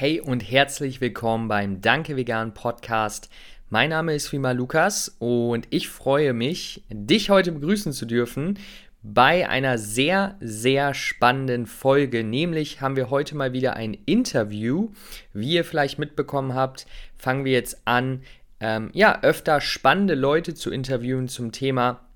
Hey und herzlich willkommen beim Danke Vegan Podcast. Mein Name ist Fima Lukas und ich freue mich, dich heute begrüßen zu dürfen bei einer sehr, sehr spannenden Folge. Nämlich haben wir heute mal wieder ein Interview. Wie ihr vielleicht mitbekommen habt, fangen wir jetzt an, ähm, ja, öfter spannende Leute zu interviewen zum Thema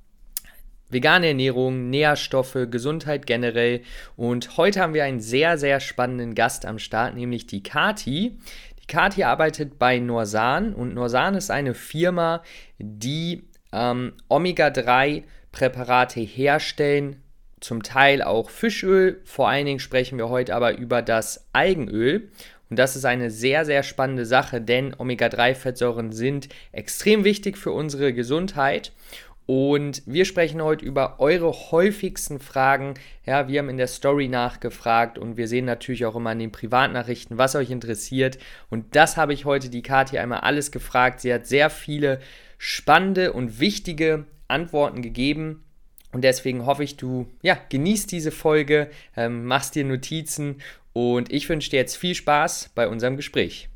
vegane Ernährung, Nährstoffe, Gesundheit generell. Und heute haben wir einen sehr, sehr spannenden Gast am Start, nämlich die Kati. Die Kati arbeitet bei Norsan und Norsan ist eine Firma, die ähm, Omega-3-Präparate herstellen, zum Teil auch Fischöl. Vor allen Dingen sprechen wir heute aber über das Algenöl. Und das ist eine sehr, sehr spannende Sache, denn Omega-3-Fettsäuren sind extrem wichtig für unsere Gesundheit. Und wir sprechen heute über eure häufigsten Fragen. Ja, wir haben in der Story nachgefragt und wir sehen natürlich auch immer in den Privatnachrichten, was euch interessiert. Und das habe ich heute die Kathi einmal alles gefragt. Sie hat sehr viele spannende und wichtige Antworten gegeben. Und deswegen hoffe ich, du ja, genießt diese Folge, ähm, machst dir Notizen und ich wünsche dir jetzt viel Spaß bei unserem Gespräch.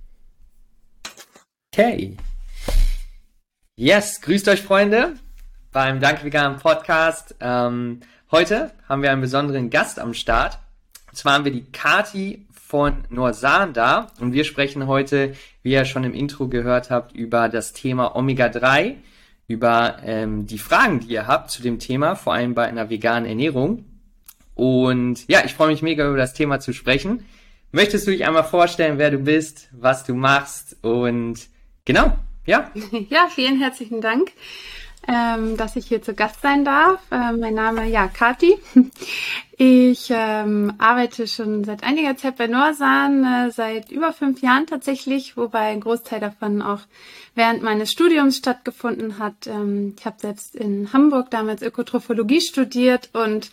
Okay. Yes, grüßt euch Freunde beim Dank Vegan Podcast. Ähm, heute haben wir einen besonderen Gast am Start. Und zwar haben wir die Kati von Norsan da und wir sprechen heute, wie ihr schon im Intro gehört habt, über das Thema Omega-3, über ähm, die Fragen, die ihr habt zu dem Thema, vor allem bei einer veganen Ernährung. Und ja, ich freue mich mega über das Thema zu sprechen. Möchtest du dich einmal vorstellen, wer du bist, was du machst und genau, ja? Ja, vielen herzlichen Dank ähm, dass ich hier zu Gast sein darf. Äh, mein Name ja Kati. Ich ähm, arbeite schon seit einiger Zeit bei Norsan, äh, seit über fünf Jahren tatsächlich, wobei ein Großteil davon auch während meines Studiums stattgefunden hat. Ähm, ich habe selbst in Hamburg damals Ökotrophologie studiert und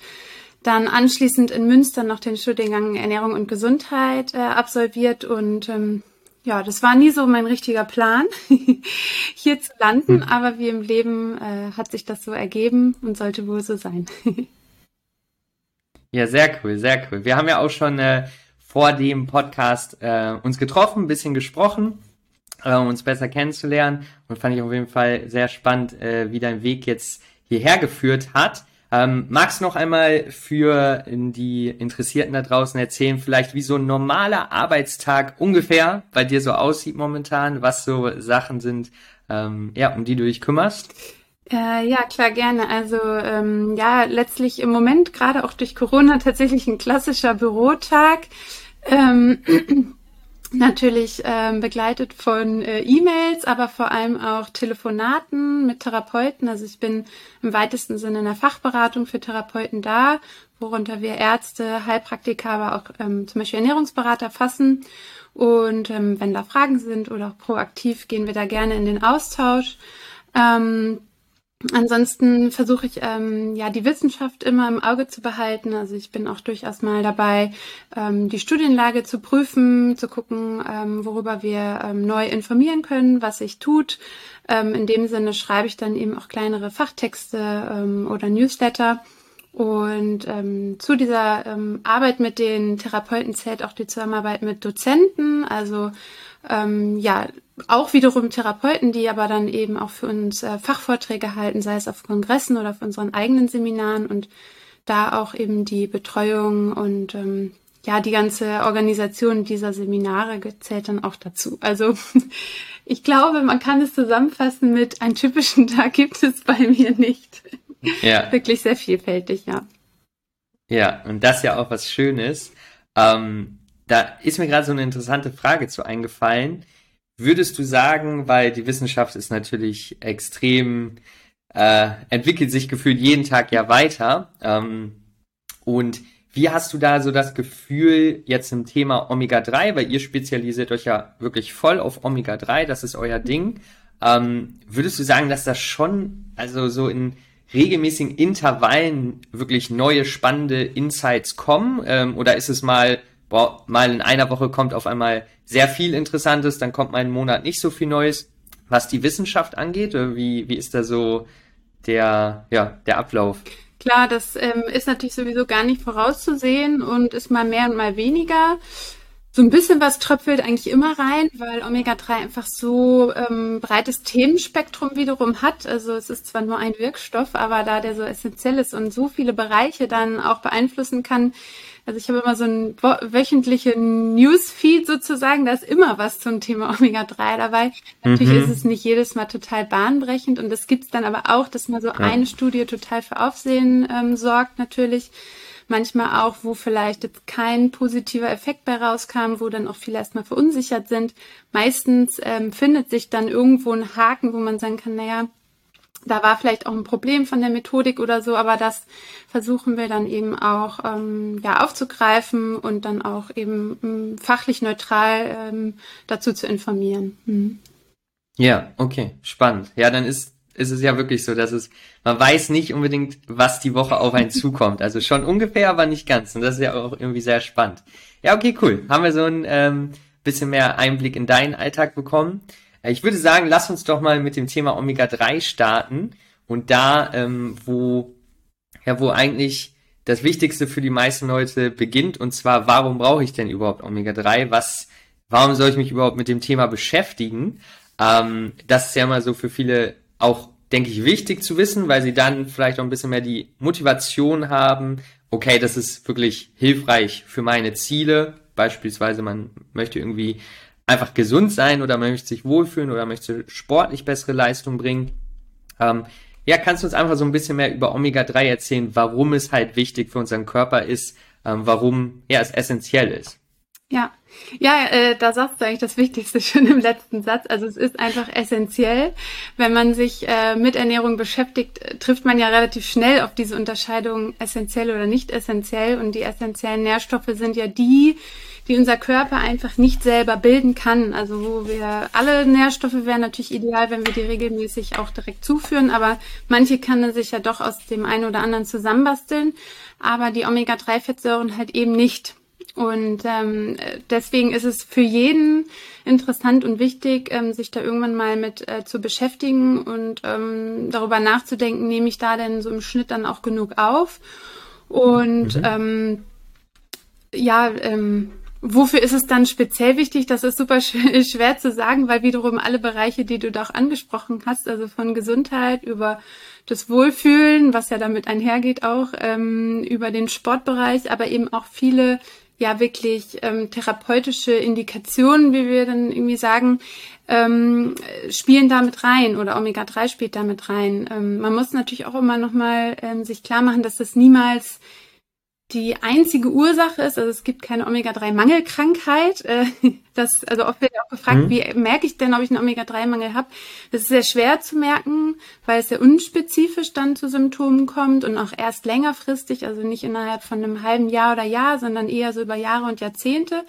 dann anschließend in Münster noch den Studiengang Ernährung und Gesundheit äh, absolviert und ähm, ja, das war nie so mein richtiger Plan, hier zu landen, hm. aber wie im Leben äh, hat sich das so ergeben und sollte wohl so sein. ja, sehr cool, sehr cool. Wir haben ja auch schon äh, vor dem Podcast äh, uns getroffen, ein bisschen gesprochen, äh, um uns besser kennenzulernen und fand ich auf jeden Fall sehr spannend, äh, wie dein Weg jetzt hierher geführt hat. Ähm, magst noch einmal für die Interessierten da draußen erzählen, vielleicht wie so ein normaler Arbeitstag ungefähr bei dir so aussieht momentan, was so Sachen sind, ähm, ja, um die du dich kümmerst? Äh, ja, klar, gerne. Also ähm, ja, letztlich im Moment, gerade auch durch Corona, tatsächlich ein klassischer Bürotag. Ähm, natürlich ähm, begleitet von äh, E-Mails, aber vor allem auch Telefonaten mit Therapeuten. Also ich bin im weitesten Sinne in der Fachberatung für Therapeuten da, worunter wir Ärzte, Heilpraktiker, aber auch ähm, zum Beispiel Ernährungsberater fassen. Und ähm, wenn da Fragen sind oder auch proaktiv, gehen wir da gerne in den Austausch. Ähm, Ansonsten versuche ich ähm, ja die Wissenschaft immer im Auge zu behalten. Also ich bin auch durchaus mal dabei, ähm, die Studienlage zu prüfen, zu gucken, ähm, worüber wir ähm, neu informieren können, was sich tut. Ähm, in dem Sinne schreibe ich dann eben auch kleinere Fachtexte ähm, oder Newsletter. Und ähm, zu dieser ähm, Arbeit mit den Therapeuten zählt auch die Zusammenarbeit mit Dozenten, also ähm, ja, auch wiederum Therapeuten, die aber dann eben auch für uns äh, Fachvorträge halten, sei es auf Kongressen oder auf unseren eigenen Seminaren und da auch eben die Betreuung und ähm, ja, die ganze Organisation dieser Seminare zählt dann auch dazu. Also ich glaube, man kann es zusammenfassen mit einen typischen Tag gibt es bei mir nicht. Ja. Wirklich sehr vielfältig, ja. Ja, und das ja auch was Schönes. Ähm, da ist mir gerade so eine interessante Frage zu eingefallen. Würdest du sagen, weil die Wissenschaft ist natürlich extrem, äh, entwickelt sich gefühlt jeden Tag ja weiter. Ähm, und wie hast du da so das Gefühl jetzt im Thema Omega-3, weil ihr spezialisiert euch ja wirklich voll auf Omega-3, das ist euer Ding. Ähm, würdest du sagen, dass das schon, also so in regelmäßigen Intervallen wirklich neue spannende Insights kommen? Ähm, oder ist es mal mal in einer Woche kommt auf einmal sehr viel Interessantes, dann kommt mal einen Monat nicht so viel Neues. Was die Wissenschaft angeht, wie, wie ist da so der, ja, der Ablauf? Klar, das ähm, ist natürlich sowieso gar nicht vorauszusehen und ist mal mehr und mal weniger. So ein bisschen was tröpfelt eigentlich immer rein, weil Omega-3 einfach so ähm, breites Themenspektrum wiederum hat. Also es ist zwar nur ein Wirkstoff, aber da der so essentiell ist und so viele Bereiche dann auch beeinflussen kann. Also ich habe immer so einen wöchentlichen Newsfeed sozusagen, da ist immer was zum Thema Omega-3 dabei. Natürlich mhm. ist es nicht jedes Mal total bahnbrechend und es gibt dann aber auch, dass mal so ja. eine Studie total für Aufsehen ähm, sorgt natürlich manchmal auch, wo vielleicht jetzt kein positiver Effekt bei rauskam, wo dann auch viele erstmal verunsichert sind. Meistens ähm, findet sich dann irgendwo ein Haken, wo man sagen kann, naja, da war vielleicht auch ein Problem von der Methodik oder so, aber das versuchen wir dann eben auch ähm, ja aufzugreifen und dann auch eben ähm, fachlich neutral ähm, dazu zu informieren. Hm. Ja, okay, spannend. Ja, dann ist ist es ja wirklich so, dass es, man weiß nicht unbedingt, was die Woche auf einen zukommt. Also schon ungefähr, aber nicht ganz. Und das ist ja auch irgendwie sehr spannend. Ja, okay, cool. Haben wir so ein ähm, bisschen mehr Einblick in deinen Alltag bekommen. Äh, ich würde sagen, lass uns doch mal mit dem Thema Omega-3 starten. Und da, ähm, wo, ja, wo eigentlich das Wichtigste für die meisten Leute beginnt. Und zwar, warum brauche ich denn überhaupt Omega-3? Was, warum soll ich mich überhaupt mit dem Thema beschäftigen? Ähm, das ist ja mal so für viele auch, denke ich, wichtig zu wissen, weil sie dann vielleicht auch ein bisschen mehr die Motivation haben, okay, das ist wirklich hilfreich für meine Ziele. Beispielsweise, man möchte irgendwie einfach gesund sein oder man möchte sich wohlfühlen oder möchte sportlich bessere Leistung bringen. Ähm, ja, kannst du uns einfach so ein bisschen mehr über Omega-3 erzählen, warum es halt wichtig für unseren Körper ist, ähm, warum ja, es essentiell ist? Ja, ja, äh, da sagst du eigentlich das Wichtigste schon im letzten Satz. Also es ist einfach essentiell. Wenn man sich äh, mit Ernährung beschäftigt, äh, trifft man ja relativ schnell auf diese Unterscheidung essentiell oder nicht essentiell. Und die essentiellen Nährstoffe sind ja die, die unser Körper einfach nicht selber bilden kann. Also wo wir alle Nährstoffe wären natürlich ideal, wenn wir die regelmäßig auch direkt zuführen, aber manche kann er sich ja doch aus dem einen oder anderen zusammenbasteln, aber die Omega-3-Fettsäuren halt eben nicht. Und ähm, deswegen ist es für jeden interessant und wichtig, ähm, sich da irgendwann mal mit äh, zu beschäftigen und ähm, darüber nachzudenken, nehme ich da denn so im Schnitt dann auch genug auf? Und mhm. ähm, ja, ähm, Wofür ist es dann speziell wichtig? Das ist super schwer zu sagen, weil wiederum alle Bereiche, die du da auch angesprochen hast, also von Gesundheit über das Wohlfühlen, was ja damit einhergeht auch, ähm, über den Sportbereich, aber eben auch viele ja wirklich ähm, therapeutische Indikationen, wie wir dann irgendwie sagen, ähm, spielen damit rein oder Omega-3 spielt damit rein. Ähm, man muss natürlich auch immer nochmal ähm, sich klar machen, dass das niemals die einzige Ursache ist, also es gibt keine Omega-3-Mangelkrankheit. Äh, das, also oft wird auch gefragt, mhm. wie merke ich denn, ob ich einen Omega-3-Mangel habe? Das ist sehr schwer zu merken, weil es sehr unspezifisch dann zu Symptomen kommt und auch erst längerfristig, also nicht innerhalb von einem halben Jahr oder Jahr, sondern eher so über Jahre und Jahrzehnte.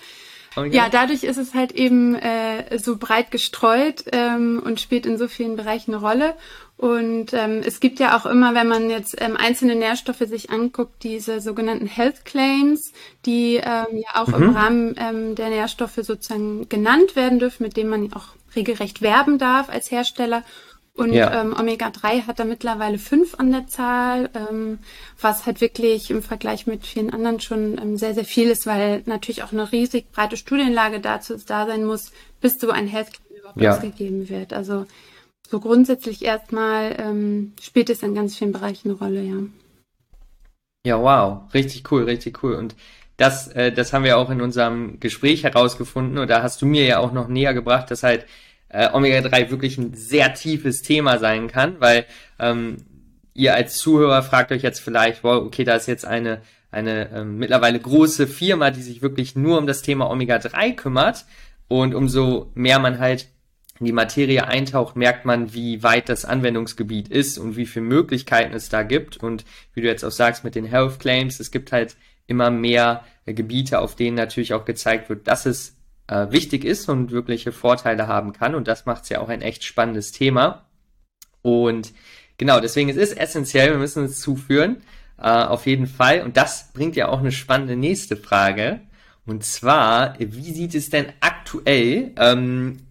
Okay. Ja, dadurch ist es halt eben äh, so breit gestreut ähm, und spielt in so vielen Bereichen eine Rolle. Und ähm, es gibt ja auch immer, wenn man jetzt ähm, einzelne Nährstoffe sich anguckt, diese sogenannten Health Claims, die ähm, ja auch mhm. im Rahmen ähm, der Nährstoffe sozusagen genannt werden dürfen, mit denen man auch regelrecht werben darf als Hersteller. Und ja. ähm, Omega-3 hat da mittlerweile fünf an der Zahl, ähm, was halt wirklich im Vergleich mit vielen anderen schon ähm, sehr, sehr viel ist, weil natürlich auch eine riesig breite Studienlage dazu da sein muss, bis so ein Health Claim überhaupt ja. ausgegeben wird. Also so grundsätzlich erstmal ähm, spielt es in ganz vielen Bereichen eine Rolle, ja. Ja, wow, richtig cool, richtig cool. Und das, äh, das haben wir auch in unserem Gespräch herausgefunden und da hast du mir ja auch noch näher gebracht, dass halt äh, Omega-3 wirklich ein sehr tiefes Thema sein kann, weil ähm, ihr als Zuhörer fragt euch jetzt vielleicht, wow, okay, da ist jetzt eine, eine ähm, mittlerweile große Firma, die sich wirklich nur um das Thema Omega-3 kümmert und umso mehr man halt in die Materie eintaucht, merkt man, wie weit das Anwendungsgebiet ist und wie viele Möglichkeiten es da gibt. Und wie du jetzt auch sagst mit den Health Claims, es gibt halt immer mehr äh, Gebiete, auf denen natürlich auch gezeigt wird, dass es äh, wichtig ist und wirkliche Vorteile haben kann. Und das macht es ja auch ein echt spannendes Thema. Und genau, deswegen es ist essentiell, wir müssen es zuführen, äh, auf jeden Fall. Und das bringt ja auch eine spannende nächste Frage. Und zwar, wie sieht es denn aktuell ähm,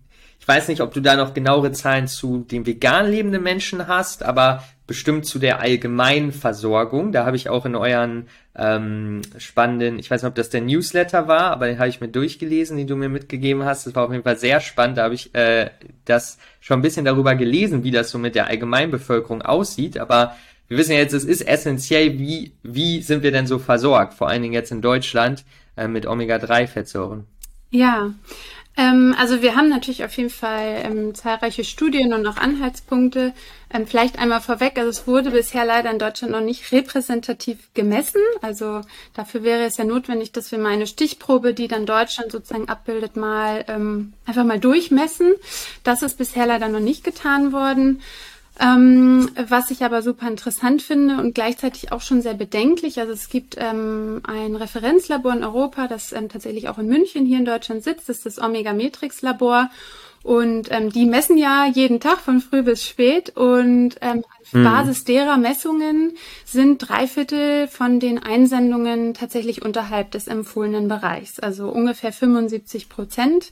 ich weiß nicht, ob du da noch genauere Zahlen zu den vegan lebenden Menschen hast, aber bestimmt zu der allgemeinen Versorgung. Da habe ich auch in euren ähm, spannenden, ich weiß nicht, ob das der Newsletter war, aber den habe ich mir durchgelesen, den du mir mitgegeben hast. Das war auf jeden Fall sehr spannend. Da habe ich äh, das schon ein bisschen darüber gelesen, wie das so mit der Allgemeinbevölkerung aussieht. Aber wir wissen ja jetzt, es ist essentiell, wie, wie sind wir denn so versorgt, vor allen Dingen jetzt in Deutschland äh, mit Omega-3-Fettsäuren. Ja, ähm, also wir haben natürlich auf jeden Fall ähm, zahlreiche Studien und auch Anhaltspunkte. Ähm, vielleicht einmal vorweg, also es wurde bisher leider in Deutschland noch nicht repräsentativ gemessen. Also dafür wäre es ja notwendig, dass wir mal eine Stichprobe, die dann Deutschland sozusagen abbildet, mal ähm, einfach mal durchmessen. Das ist bisher leider noch nicht getan worden. Ähm, was ich aber super interessant finde und gleichzeitig auch schon sehr bedenklich. Also es gibt ähm, ein Referenzlabor in Europa, das ähm, tatsächlich auch in München hier in Deutschland sitzt. Das ist das Omega Matrix Labor. Und ähm, die messen ja jeden Tag von früh bis spät. Und ähm, auf mhm. Basis derer Messungen sind drei Viertel von den Einsendungen tatsächlich unterhalb des empfohlenen Bereichs. Also ungefähr 75 Prozent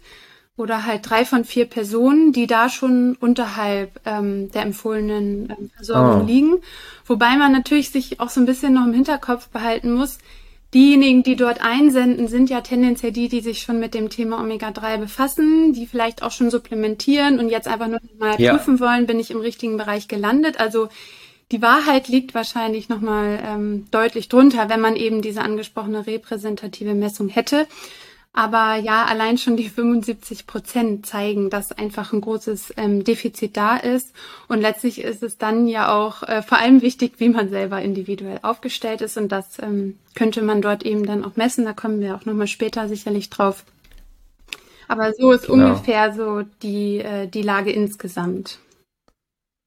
oder halt drei von vier Personen, die da schon unterhalb ähm, der empfohlenen ähm, Versorgung oh. liegen. Wobei man natürlich sich auch so ein bisschen noch im Hinterkopf behalten muss, diejenigen, die dort einsenden, sind ja tendenziell die, die sich schon mit dem Thema Omega-3 befassen, die vielleicht auch schon supplementieren und jetzt einfach nur mal ja. prüfen wollen, bin ich im richtigen Bereich gelandet. Also die Wahrheit liegt wahrscheinlich nochmal ähm, deutlich drunter, wenn man eben diese angesprochene repräsentative Messung hätte. Aber ja, allein schon die 75 Prozent zeigen, dass einfach ein großes ähm, Defizit da ist. Und letztlich ist es dann ja auch äh, vor allem wichtig, wie man selber individuell aufgestellt ist. Und das ähm, könnte man dort eben dann auch messen. Da kommen wir auch nochmal später sicherlich drauf. Aber so ist genau. ungefähr so die, äh, die Lage insgesamt.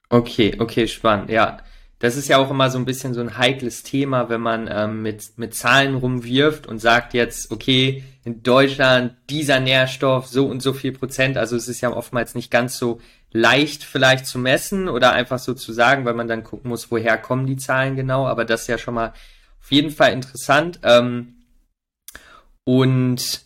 Okay, okay, spannend. Ja, das ist ja auch immer so ein bisschen so ein heikles Thema, wenn man ähm, mit, mit Zahlen rumwirft und sagt jetzt, okay, in Deutschland dieser Nährstoff so und so viel Prozent. Also es ist ja oftmals nicht ganz so leicht vielleicht zu messen oder einfach so zu sagen, weil man dann gucken muss, woher kommen die Zahlen genau. Aber das ist ja schon mal auf jeden Fall interessant. Ähm, und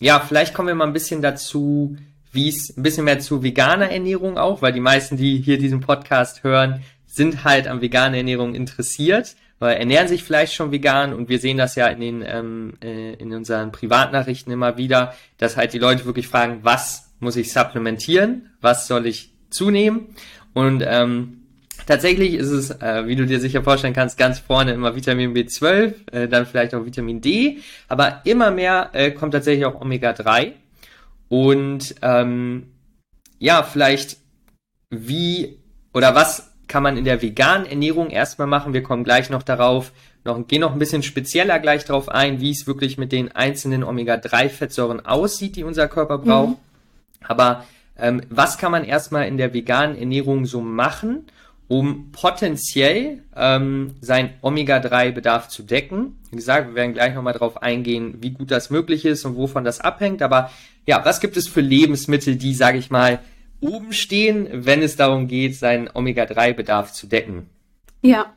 ja, vielleicht kommen wir mal ein bisschen dazu, wie es ein bisschen mehr zu veganer Ernährung auch, weil die meisten, die hier diesen Podcast hören, sind halt an veganer Ernährung interessiert, weil ernähren sich vielleicht schon vegan und wir sehen das ja in den ähm, äh, in unseren Privatnachrichten immer wieder, dass halt die Leute wirklich fragen, was muss ich supplementieren, was soll ich zunehmen und ähm, Tatsächlich ist es, äh, wie du dir sicher vorstellen kannst, ganz vorne immer Vitamin B12, äh, dann vielleicht auch Vitamin D, aber immer mehr äh, kommt tatsächlich auch Omega-3. Und ähm, ja, vielleicht wie oder was kann man in der veganen Ernährung erstmal machen. Wir kommen gleich noch darauf, noch, gehen noch ein bisschen spezieller gleich darauf ein, wie es wirklich mit den einzelnen Omega-3-Fettsäuren aussieht, die unser Körper braucht. Mhm. Aber ähm, was kann man erstmal in der veganen Ernährung so machen, um potenziell ähm, seinen Omega-3-Bedarf zu decken? Wie gesagt, wir werden gleich nochmal darauf eingehen, wie gut das möglich ist und wovon das abhängt. Aber ja, was gibt es für Lebensmittel, die, sage ich mal, oben stehen, wenn es darum geht, seinen Omega-3-Bedarf zu decken. Ja.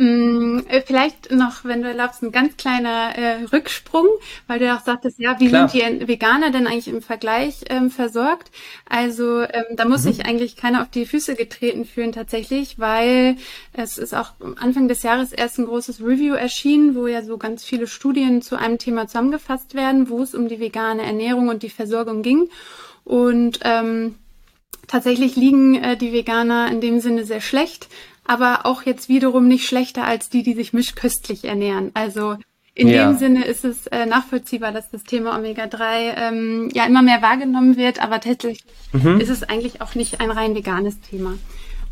Mm, äh, vielleicht noch, wenn du erlaubst, ein ganz kleiner äh, Rücksprung, weil du auch sagtest, ja, wie Klar. sind die Veganer denn eigentlich im Vergleich ähm, versorgt? Also ähm, da muss mhm. sich eigentlich keiner auf die Füße getreten fühlen tatsächlich, weil es ist auch Anfang des Jahres erst ein großes Review erschienen, wo ja so ganz viele Studien zu einem Thema zusammengefasst werden, wo es um die vegane Ernährung und die Versorgung ging. Und ähm, Tatsächlich liegen äh, die Veganer in dem Sinne sehr schlecht, aber auch jetzt wiederum nicht schlechter als die, die sich mischköstlich ernähren. Also in ja. dem Sinne ist es äh, nachvollziehbar, dass das Thema Omega-3 ähm, ja immer mehr wahrgenommen wird, aber tatsächlich mhm. ist es eigentlich auch nicht ein rein veganes Thema.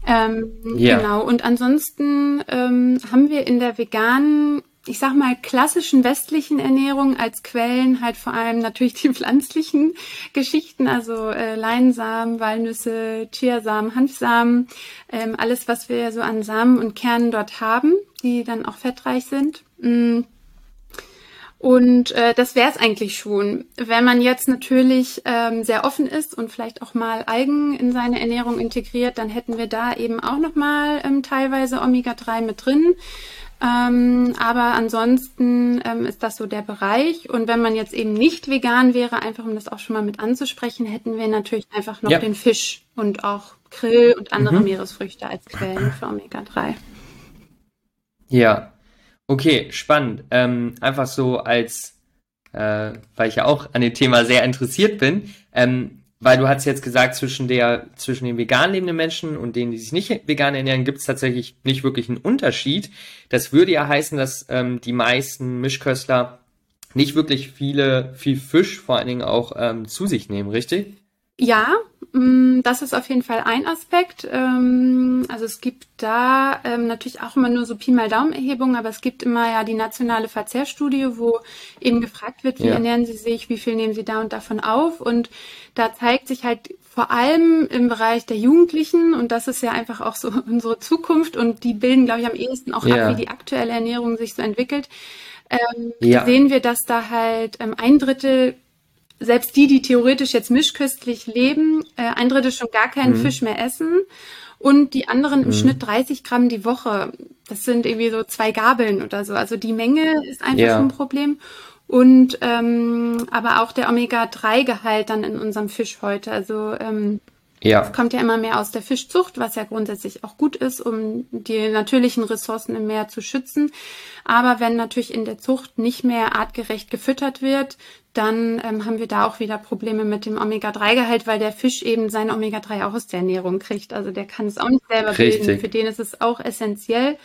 Ähm, ja. Genau. Und ansonsten ähm, haben wir in der veganen ich sag mal, klassischen westlichen Ernährung als Quellen halt vor allem natürlich die pflanzlichen Geschichten, also äh, Leinsamen, Walnüsse, Chiasamen, Hanfsamen, ähm, alles, was wir so an Samen und Kernen dort haben, die dann auch fettreich sind. Mm. Und äh, das wäre es eigentlich schon. Wenn man jetzt natürlich ähm, sehr offen ist und vielleicht auch mal Algen in seine Ernährung integriert, dann hätten wir da eben auch nochmal ähm, teilweise Omega-3 mit drin. Ähm, aber ansonsten ähm, ist das so der Bereich. Und wenn man jetzt eben nicht vegan wäre, einfach um das auch schon mal mit anzusprechen, hätten wir natürlich einfach noch ja. den Fisch und auch Krill und andere mhm. Meeresfrüchte als Quellen für Omega-3. Ja. Okay, spannend. Ähm, einfach so als, äh, weil ich ja auch an dem Thema sehr interessiert bin, ähm, weil du hast jetzt gesagt, zwischen der, zwischen den vegan lebenden Menschen und denen, die sich nicht vegan ernähren, gibt es tatsächlich nicht wirklich einen Unterschied. Das würde ja heißen, dass ähm, die meisten Mischköstler nicht wirklich viele, viel Fisch vor allen Dingen auch ähm, zu sich nehmen, richtig? Ja, das ist auf jeden Fall ein Aspekt. Ähm, also es gibt da ähm, natürlich auch immer nur so Pi mal Daumen Erhebungen, aber es gibt immer ja die nationale Verzehrstudie, wo eben gefragt wird, wie ja. ernähren Sie sich, wie viel nehmen Sie da und davon auf und da zeigt sich halt vor allem im Bereich der Jugendlichen und das ist ja einfach auch so unsere Zukunft und die bilden, glaube ich, am ehesten auch ja. ab, wie die aktuelle Ernährung sich so entwickelt. Ähm, ja. sehen wir, dass da halt ähm, ein Drittel selbst die, die theoretisch jetzt mischköstlich leben, äh, ein Drittel schon gar keinen mhm. Fisch mehr essen und die anderen im mhm. Schnitt 30 Gramm die Woche. Das sind irgendwie so zwei Gabeln oder so. Also die Menge ist einfach ja. ein Problem. Und ähm, aber auch der Omega-3-Gehalt dann in unserem Fisch heute. Also ähm, ja. Es kommt ja immer mehr aus der Fischzucht, was ja grundsätzlich auch gut ist, um die natürlichen Ressourcen im Meer zu schützen. Aber wenn natürlich in der Zucht nicht mehr artgerecht gefüttert wird, dann ähm, haben wir da auch wieder Probleme mit dem Omega-3-Gehalt, weil der Fisch eben sein Omega-3 auch aus der Ernährung kriegt. Also der kann es auch nicht selber Richtig. bilden. Für den ist es auch essentiell.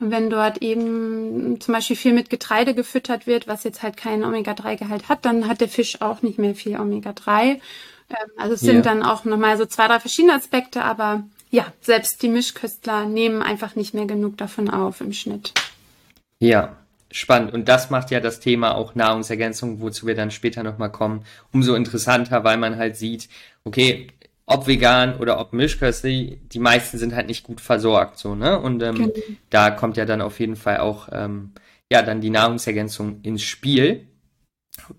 Und wenn dort eben zum Beispiel viel mit Getreide gefüttert wird, was jetzt halt keinen Omega-3-Gehalt hat, dann hat der Fisch auch nicht mehr viel Omega-3. Ähm, also es sind ja. dann auch nochmal so zwei, drei verschiedene Aspekte, aber ja, selbst die Mischköstler nehmen einfach nicht mehr genug davon auf im Schnitt. Ja, spannend. Und das macht ja das Thema auch Nahrungsergänzung, wozu wir dann später nochmal kommen, umso interessanter, weil man halt sieht, okay, ob vegan oder ob mischköstlich, die meisten sind halt nicht gut versorgt, so, ne? Und ähm, genau. da kommt ja dann auf jeden Fall auch, ähm, ja, dann die Nahrungsergänzung ins Spiel.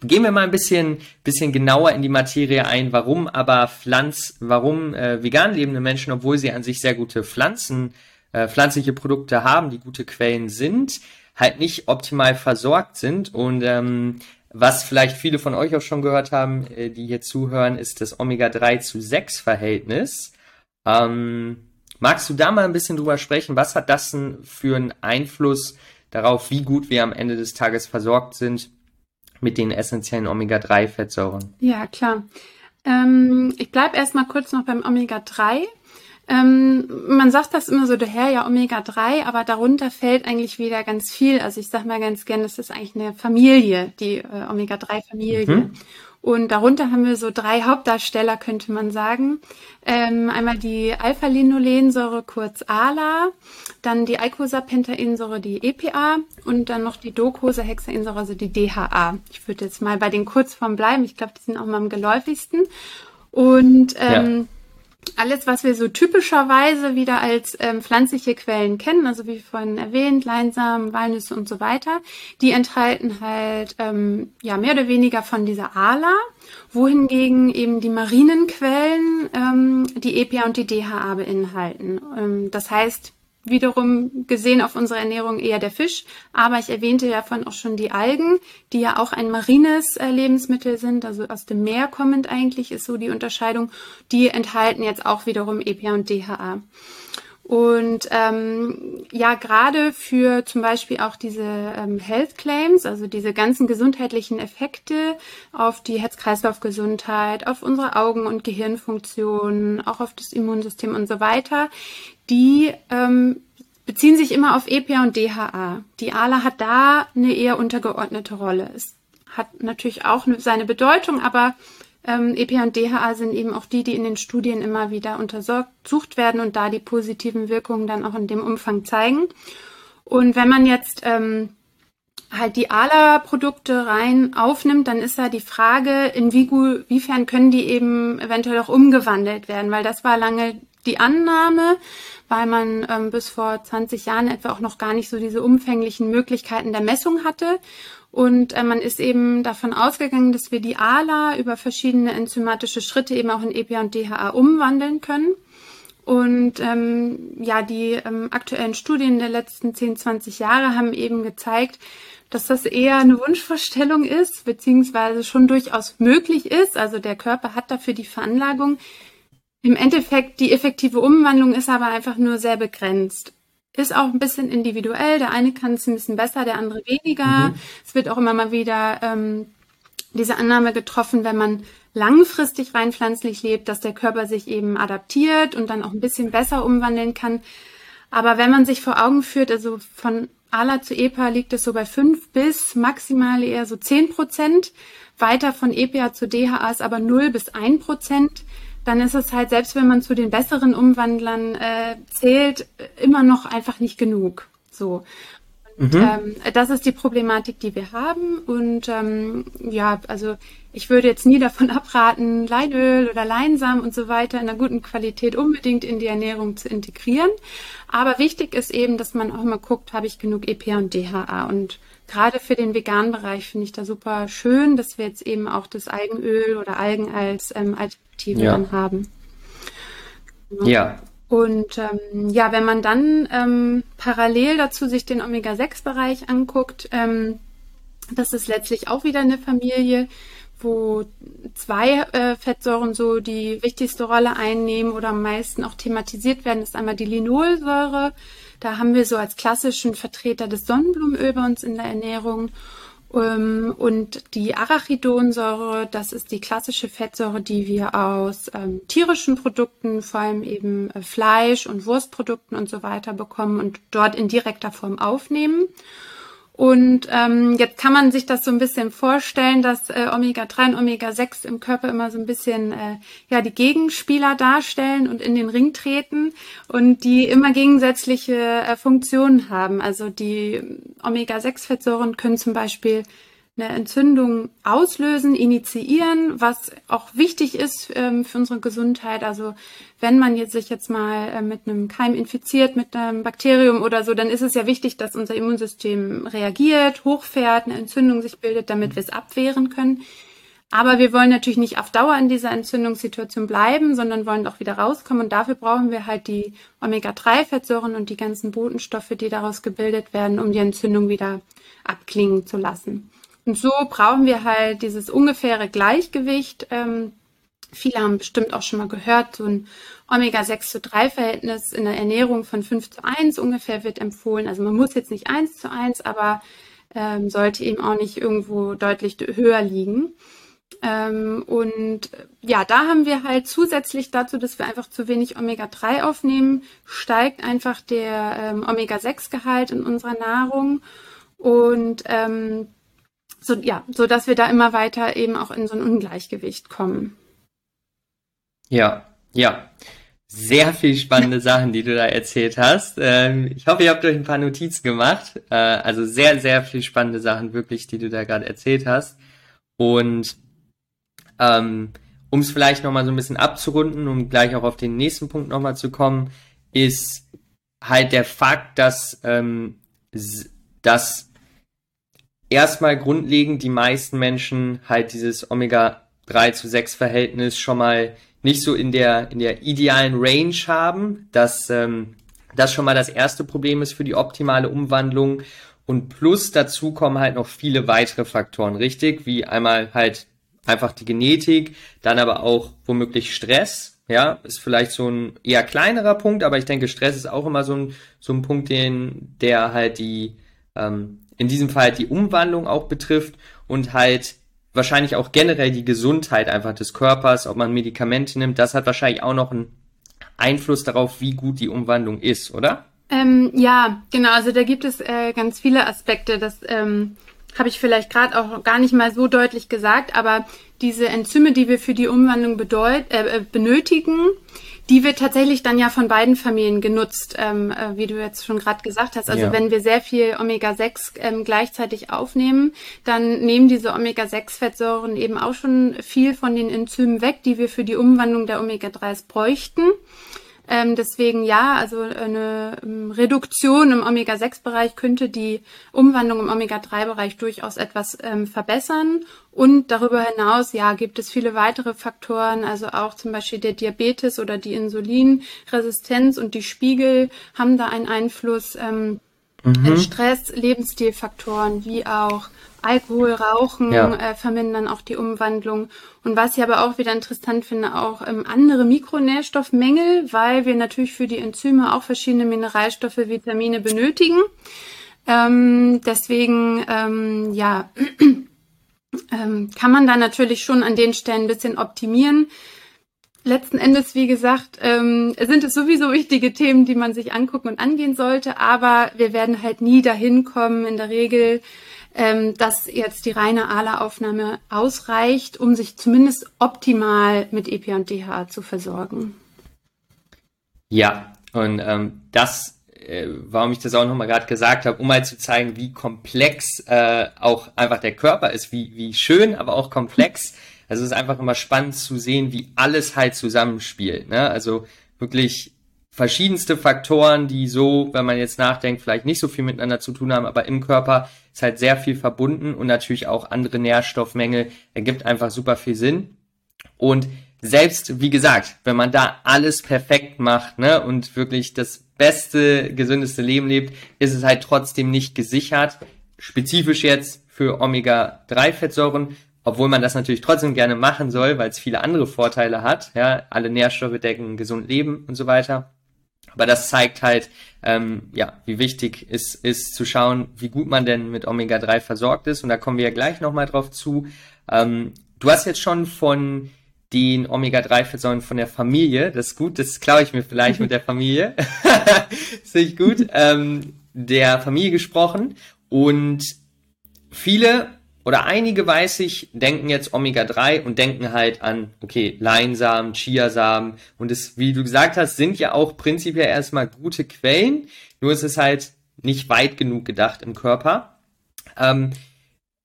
Gehen wir mal ein bisschen, bisschen genauer in die Materie ein, warum aber Pflanz, warum äh, vegan lebende Menschen, obwohl sie an sich sehr gute Pflanzen, äh, pflanzliche Produkte haben, die gute Quellen sind, halt nicht optimal versorgt sind. Und ähm, was vielleicht viele von euch auch schon gehört haben, äh, die hier zuhören, ist das Omega-3 zu 6 Verhältnis. Ähm, magst du da mal ein bisschen drüber sprechen? Was hat das denn für einen Einfluss darauf, wie gut wir am Ende des Tages versorgt sind? Mit den essentiellen Omega-3-Fettsäuren. Ja, klar. Ähm, ich bleibe erstmal kurz noch beim Omega-3. Ähm, man sagt das immer so daher, ja, Omega-3, aber darunter fällt eigentlich wieder ganz viel. Also ich sage mal ganz gern, das ist eigentlich eine Familie, die äh, Omega-3-Familie. Mhm. Und darunter haben wir so drei Hauptdarsteller, könnte man sagen. Ähm, einmal die Alpha-Linolensäure, kurz ALA, dann die Eicosapentaensäure, die EPA und dann noch die Docosahexaensäure, also die DHA. Ich würde jetzt mal bei den Kurzformen bleiben. Ich glaube, die sind auch mal am geläufigsten. Und ähm, ja alles, was wir so typischerweise wieder als ähm, pflanzliche Quellen kennen, also wie vorhin erwähnt, Leinsamen, Walnüsse und so weiter, die enthalten halt ähm, ja mehr oder weniger von dieser ALA, wohingegen eben die marinen Quellen ähm, die EPA und die DHA beinhalten. Ähm, das heißt, wiederum gesehen auf unsere Ernährung eher der Fisch. Aber ich erwähnte ja vorhin auch schon die Algen, die ja auch ein marines äh, Lebensmittel sind, also aus dem Meer kommend eigentlich ist so die Unterscheidung. Die enthalten jetzt auch wiederum EPA und DHA. Und ähm, ja, gerade für zum Beispiel auch diese ähm, Health Claims, also diese ganzen gesundheitlichen Effekte auf die Herz-Kreislauf-Gesundheit, auf unsere Augen- und Gehirnfunktionen, auch auf das Immunsystem und so weiter, die ähm, beziehen sich immer auf EPA und DHA. Die ALA hat da eine eher untergeordnete Rolle. Es hat natürlich auch seine Bedeutung, aber ähm, EPA und DHA sind eben auch die, die in den Studien immer wieder untersucht werden und da die positiven Wirkungen dann auch in dem Umfang zeigen. Und wenn man jetzt ähm, halt die ALA-Produkte rein aufnimmt, dann ist da die Frage, inwiefern können die eben eventuell auch umgewandelt werden, weil das war lange die Annahme, weil man ähm, bis vor 20 Jahren etwa auch noch gar nicht so diese umfänglichen Möglichkeiten der Messung hatte. Und äh, man ist eben davon ausgegangen, dass wir die ALA über verschiedene enzymatische Schritte eben auch in EPA und DHA umwandeln können. Und ähm, ja, die ähm, aktuellen Studien der letzten 10, 20 Jahre haben eben gezeigt, dass das eher eine Wunschvorstellung ist, beziehungsweise schon durchaus möglich ist. Also der Körper hat dafür die Veranlagung. Im Endeffekt, die effektive Umwandlung ist aber einfach nur sehr begrenzt. ist auch ein bisschen individuell. Der eine kann es ein bisschen besser, der andere weniger. Mhm. Es wird auch immer mal wieder ähm, diese Annahme getroffen, wenn man langfristig rein pflanzlich lebt, dass der Körper sich eben adaptiert und dann auch ein bisschen besser umwandeln kann. Aber wenn man sich vor Augen führt, also von ALA zu EPA liegt es so bei fünf bis maximal eher so zehn Prozent. Weiter von EPA zu DHA ist aber null bis ein Prozent. Dann ist es halt, selbst wenn man zu den besseren Umwandlern äh, zählt, immer noch einfach nicht genug. So. Und, mhm. ähm, das ist die Problematik, die wir haben. Und ähm, ja, also ich würde jetzt nie davon abraten, Leinöl oder Leinsamen und so weiter in einer guten Qualität unbedingt in die Ernährung zu integrieren. Aber wichtig ist eben, dass man auch mal guckt, habe ich genug EPA und DHA. Und gerade für den veganen Bereich finde ich da super schön, dass wir jetzt eben auch das Algenöl oder Algen als ähm, Alternative ja. dann haben. Ja. Und ähm, ja, wenn man dann ähm, parallel dazu sich den Omega-6-Bereich anguckt, ähm, das ist letztlich auch wieder eine Familie, wo zwei äh, Fettsäuren so die wichtigste Rolle einnehmen oder am meisten auch thematisiert werden, ist einmal die Linolsäure. Da haben wir so als klassischen Vertreter des Sonnenblumenöl bei uns in der Ernährung. Ähm, und die Arachidonsäure, das ist die klassische Fettsäure, die wir aus ähm, tierischen Produkten, vor allem eben äh, Fleisch und Wurstprodukten und so weiter bekommen und dort in direkter Form aufnehmen. Und ähm, jetzt kann man sich das so ein bisschen vorstellen, dass äh, Omega-3 und Omega-6 im Körper immer so ein bisschen äh, ja die Gegenspieler darstellen und in den Ring treten und die immer gegensätzliche äh, Funktionen haben. Also die Omega-6-Fettsäuren können zum Beispiel eine Entzündung auslösen, initiieren, was auch wichtig ist ähm, für unsere Gesundheit. Also wenn man jetzt sich jetzt mal äh, mit einem Keim infiziert, mit einem Bakterium oder so, dann ist es ja wichtig, dass unser Immunsystem reagiert, hochfährt, eine Entzündung sich bildet, damit wir es abwehren können. Aber wir wollen natürlich nicht auf Dauer in dieser Entzündungssituation bleiben, sondern wollen auch wieder rauskommen. Und dafür brauchen wir halt die Omega-3-Fettsäuren und die ganzen Botenstoffe, die daraus gebildet werden, um die Entzündung wieder abklingen zu lassen. Und so brauchen wir halt dieses ungefähre Gleichgewicht. Ähm, viele haben bestimmt auch schon mal gehört, so ein Omega-6 zu 3 Verhältnis in der Ernährung von 5 zu 1 ungefähr wird empfohlen. Also man muss jetzt nicht 1 zu 1, aber ähm, sollte eben auch nicht irgendwo deutlich höher liegen. Ähm, und ja, da haben wir halt zusätzlich dazu, dass wir einfach zu wenig Omega-3 aufnehmen, steigt einfach der ähm, Omega-6-Gehalt in unserer Nahrung. Und ähm, so, ja, so dass wir da immer weiter eben auch in so ein Ungleichgewicht kommen. Ja, ja. Sehr viel spannende Sachen, die du da erzählt hast. Ähm, ich hoffe, ihr habt euch ein paar Notizen gemacht. Äh, also sehr, sehr viel spannende Sachen wirklich, die du da gerade erzählt hast. Und ähm, um es vielleicht nochmal so ein bisschen abzurunden, um gleich auch auf den nächsten Punkt nochmal zu kommen, ist halt der Fakt, dass, ähm, dass erstmal grundlegend die meisten Menschen halt dieses Omega-3 zu 6 Verhältnis schon mal nicht so in der, in der idealen Range haben, dass ähm, das schon mal das erste Problem ist für die optimale Umwandlung. Und plus dazu kommen halt noch viele weitere Faktoren, richtig? Wie einmal halt einfach die Genetik, dann aber auch womöglich Stress. Ja, ist vielleicht so ein eher kleinerer Punkt, aber ich denke, Stress ist auch immer so ein, so ein Punkt, den, der halt die, ähm, in diesem Fall die Umwandlung auch betrifft und halt wahrscheinlich auch generell die Gesundheit einfach des Körpers, ob man Medikamente nimmt, das hat wahrscheinlich auch noch einen Einfluss darauf, wie gut die Umwandlung ist, oder? Ähm, ja, genau. Also da gibt es äh, ganz viele Aspekte. Das ähm, habe ich vielleicht gerade auch gar nicht mal so deutlich gesagt, aber diese Enzyme, die wir für die Umwandlung bedeut äh, äh benötigen, die wird tatsächlich dann ja von beiden Familien genutzt, ähm, äh, wie du jetzt schon gerade gesagt hast. Also ja. wenn wir sehr viel Omega-6 ähm, gleichzeitig aufnehmen, dann nehmen diese Omega-6-Fettsäuren eben auch schon viel von den Enzymen weg, die wir für die Umwandlung der Omega-3s bräuchten. Ähm, deswegen ja, also eine ähm, Reduktion im Omega-6-Bereich könnte die Umwandlung im Omega-3-Bereich durchaus etwas ähm, verbessern. Und darüber hinaus, ja, gibt es viele weitere Faktoren, also auch zum Beispiel der Diabetes oder die Insulinresistenz und die Spiegel haben da einen Einfluss. Ähm, Mhm. Stress, Lebensstilfaktoren wie auch Alkohol, Rauchen ja. äh, vermindern auch die Umwandlung. Und was ich aber auch wieder interessant finde, auch ähm, andere Mikronährstoffmängel, weil wir natürlich für die Enzyme auch verschiedene Mineralstoffe, Vitamine benötigen. Ähm, deswegen, ähm, ja, ähm, kann man da natürlich schon an den Stellen ein bisschen optimieren letzten Endes, wie gesagt, ähm, sind es sowieso wichtige Themen, die man sich angucken und angehen sollte, aber wir werden halt nie dahin kommen, in der Regel, ähm, dass jetzt die reine ALA-Aufnahme ausreicht, um sich zumindest optimal mit EPA und DHA zu versorgen. Ja, und ähm, das, äh, warum ich das auch nochmal gerade gesagt habe, um mal zu zeigen, wie komplex äh, auch einfach der Körper ist, wie, wie schön, aber auch komplex. Also es ist einfach immer spannend zu sehen, wie alles halt zusammenspielt. Ne? Also wirklich verschiedenste Faktoren, die so, wenn man jetzt nachdenkt, vielleicht nicht so viel miteinander zu tun haben, aber im Körper ist halt sehr viel verbunden und natürlich auch andere Nährstoffmängel ergibt einfach super viel Sinn. Und selbst, wie gesagt, wenn man da alles perfekt macht, ne, und wirklich das beste, gesündeste Leben lebt, ist es halt trotzdem nicht gesichert. Spezifisch jetzt für Omega-3-Fettsäuren, obwohl man das natürlich trotzdem gerne machen soll, weil es viele andere Vorteile hat. Ja, alle Nährstoffe decken gesund Leben und so weiter. Aber das zeigt halt, ähm, ja, wie wichtig es ist zu schauen, wie gut man denn mit Omega-3 versorgt ist. Und da kommen wir ja gleich nochmal drauf zu. Ähm, du hast jetzt schon von den Omega-3-Fettsäuren von der Familie, das ist gut, das klaue ich mir vielleicht mit der Familie, sehe ich gut, ähm, der Familie gesprochen. Und viele oder einige weiß ich, denken jetzt Omega-3 und denken halt an, okay, Leinsamen, Chiasamen und es, wie du gesagt hast, sind ja auch prinzipiell erstmal gute Quellen, nur ist es halt nicht weit genug gedacht im Körper. Ähm,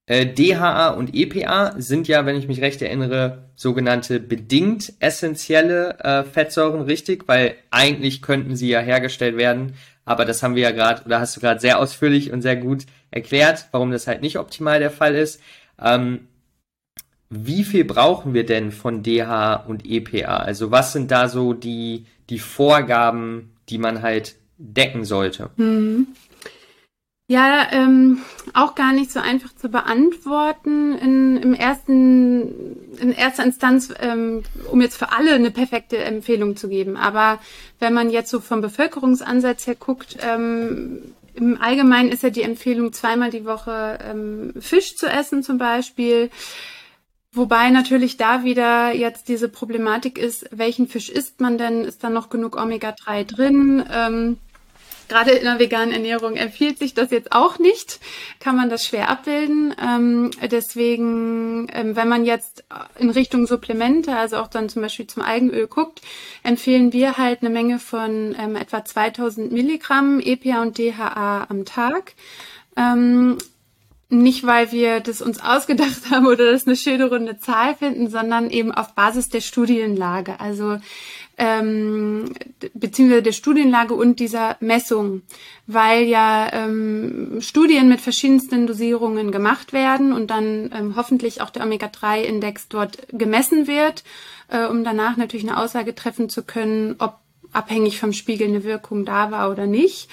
äh, DHA und EPA sind ja, wenn ich mich recht erinnere, sogenannte bedingt essentielle äh, Fettsäuren, richtig? Weil eigentlich könnten sie ja hergestellt werden, aber das haben wir ja gerade, oder hast du gerade sehr ausführlich und sehr gut erklärt, warum das halt nicht optimal der Fall ist. Ähm, wie viel brauchen wir denn von DHA und EPA? Also was sind da so die, die Vorgaben, die man halt decken sollte? Mhm. Ja, ähm, auch gar nicht so einfach zu beantworten in, im ersten, in erster Instanz, ähm, um jetzt für alle eine perfekte Empfehlung zu geben. Aber wenn man jetzt so vom Bevölkerungsansatz her guckt, ähm, im Allgemeinen ist ja die Empfehlung, zweimal die Woche ähm, Fisch zu essen zum Beispiel. Wobei natürlich da wieder jetzt diese Problematik ist, welchen Fisch isst man denn? Ist da noch genug Omega-3 drin? Ähm, Gerade in der veganen Ernährung empfiehlt sich das jetzt auch nicht, kann man das schwer abbilden. Ähm, deswegen, ähm, wenn man jetzt in Richtung Supplemente, also auch dann zum Beispiel zum Algenöl guckt, empfehlen wir halt eine Menge von ähm, etwa 2000 Milligramm EPA und DHA am Tag. Ähm, nicht, weil wir das uns ausgedacht haben oder das eine schöne runde Zahl finden, sondern eben auf Basis der Studienlage. Also ähm, beziehungsweise der Studienlage und dieser Messung, weil ja ähm, Studien mit verschiedensten Dosierungen gemacht werden und dann ähm, hoffentlich auch der Omega-3-Index dort gemessen wird, äh, um danach natürlich eine Aussage treffen zu können, ob abhängig vom Spiegel eine Wirkung da war oder nicht.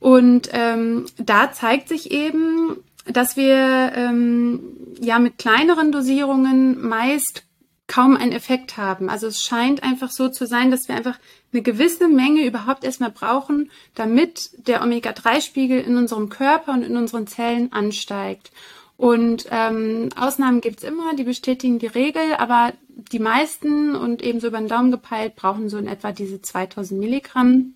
Und ähm, da zeigt sich eben, dass wir ähm, ja mit kleineren Dosierungen meist kaum einen Effekt haben. Also es scheint einfach so zu sein, dass wir einfach eine gewisse Menge überhaupt erstmal brauchen, damit der Omega-3-Spiegel in unserem Körper und in unseren Zellen ansteigt. Und ähm, Ausnahmen gibt's immer, die bestätigen die Regel, aber die meisten und ebenso über den Daumen gepeilt brauchen so in etwa diese 2000 Milligramm.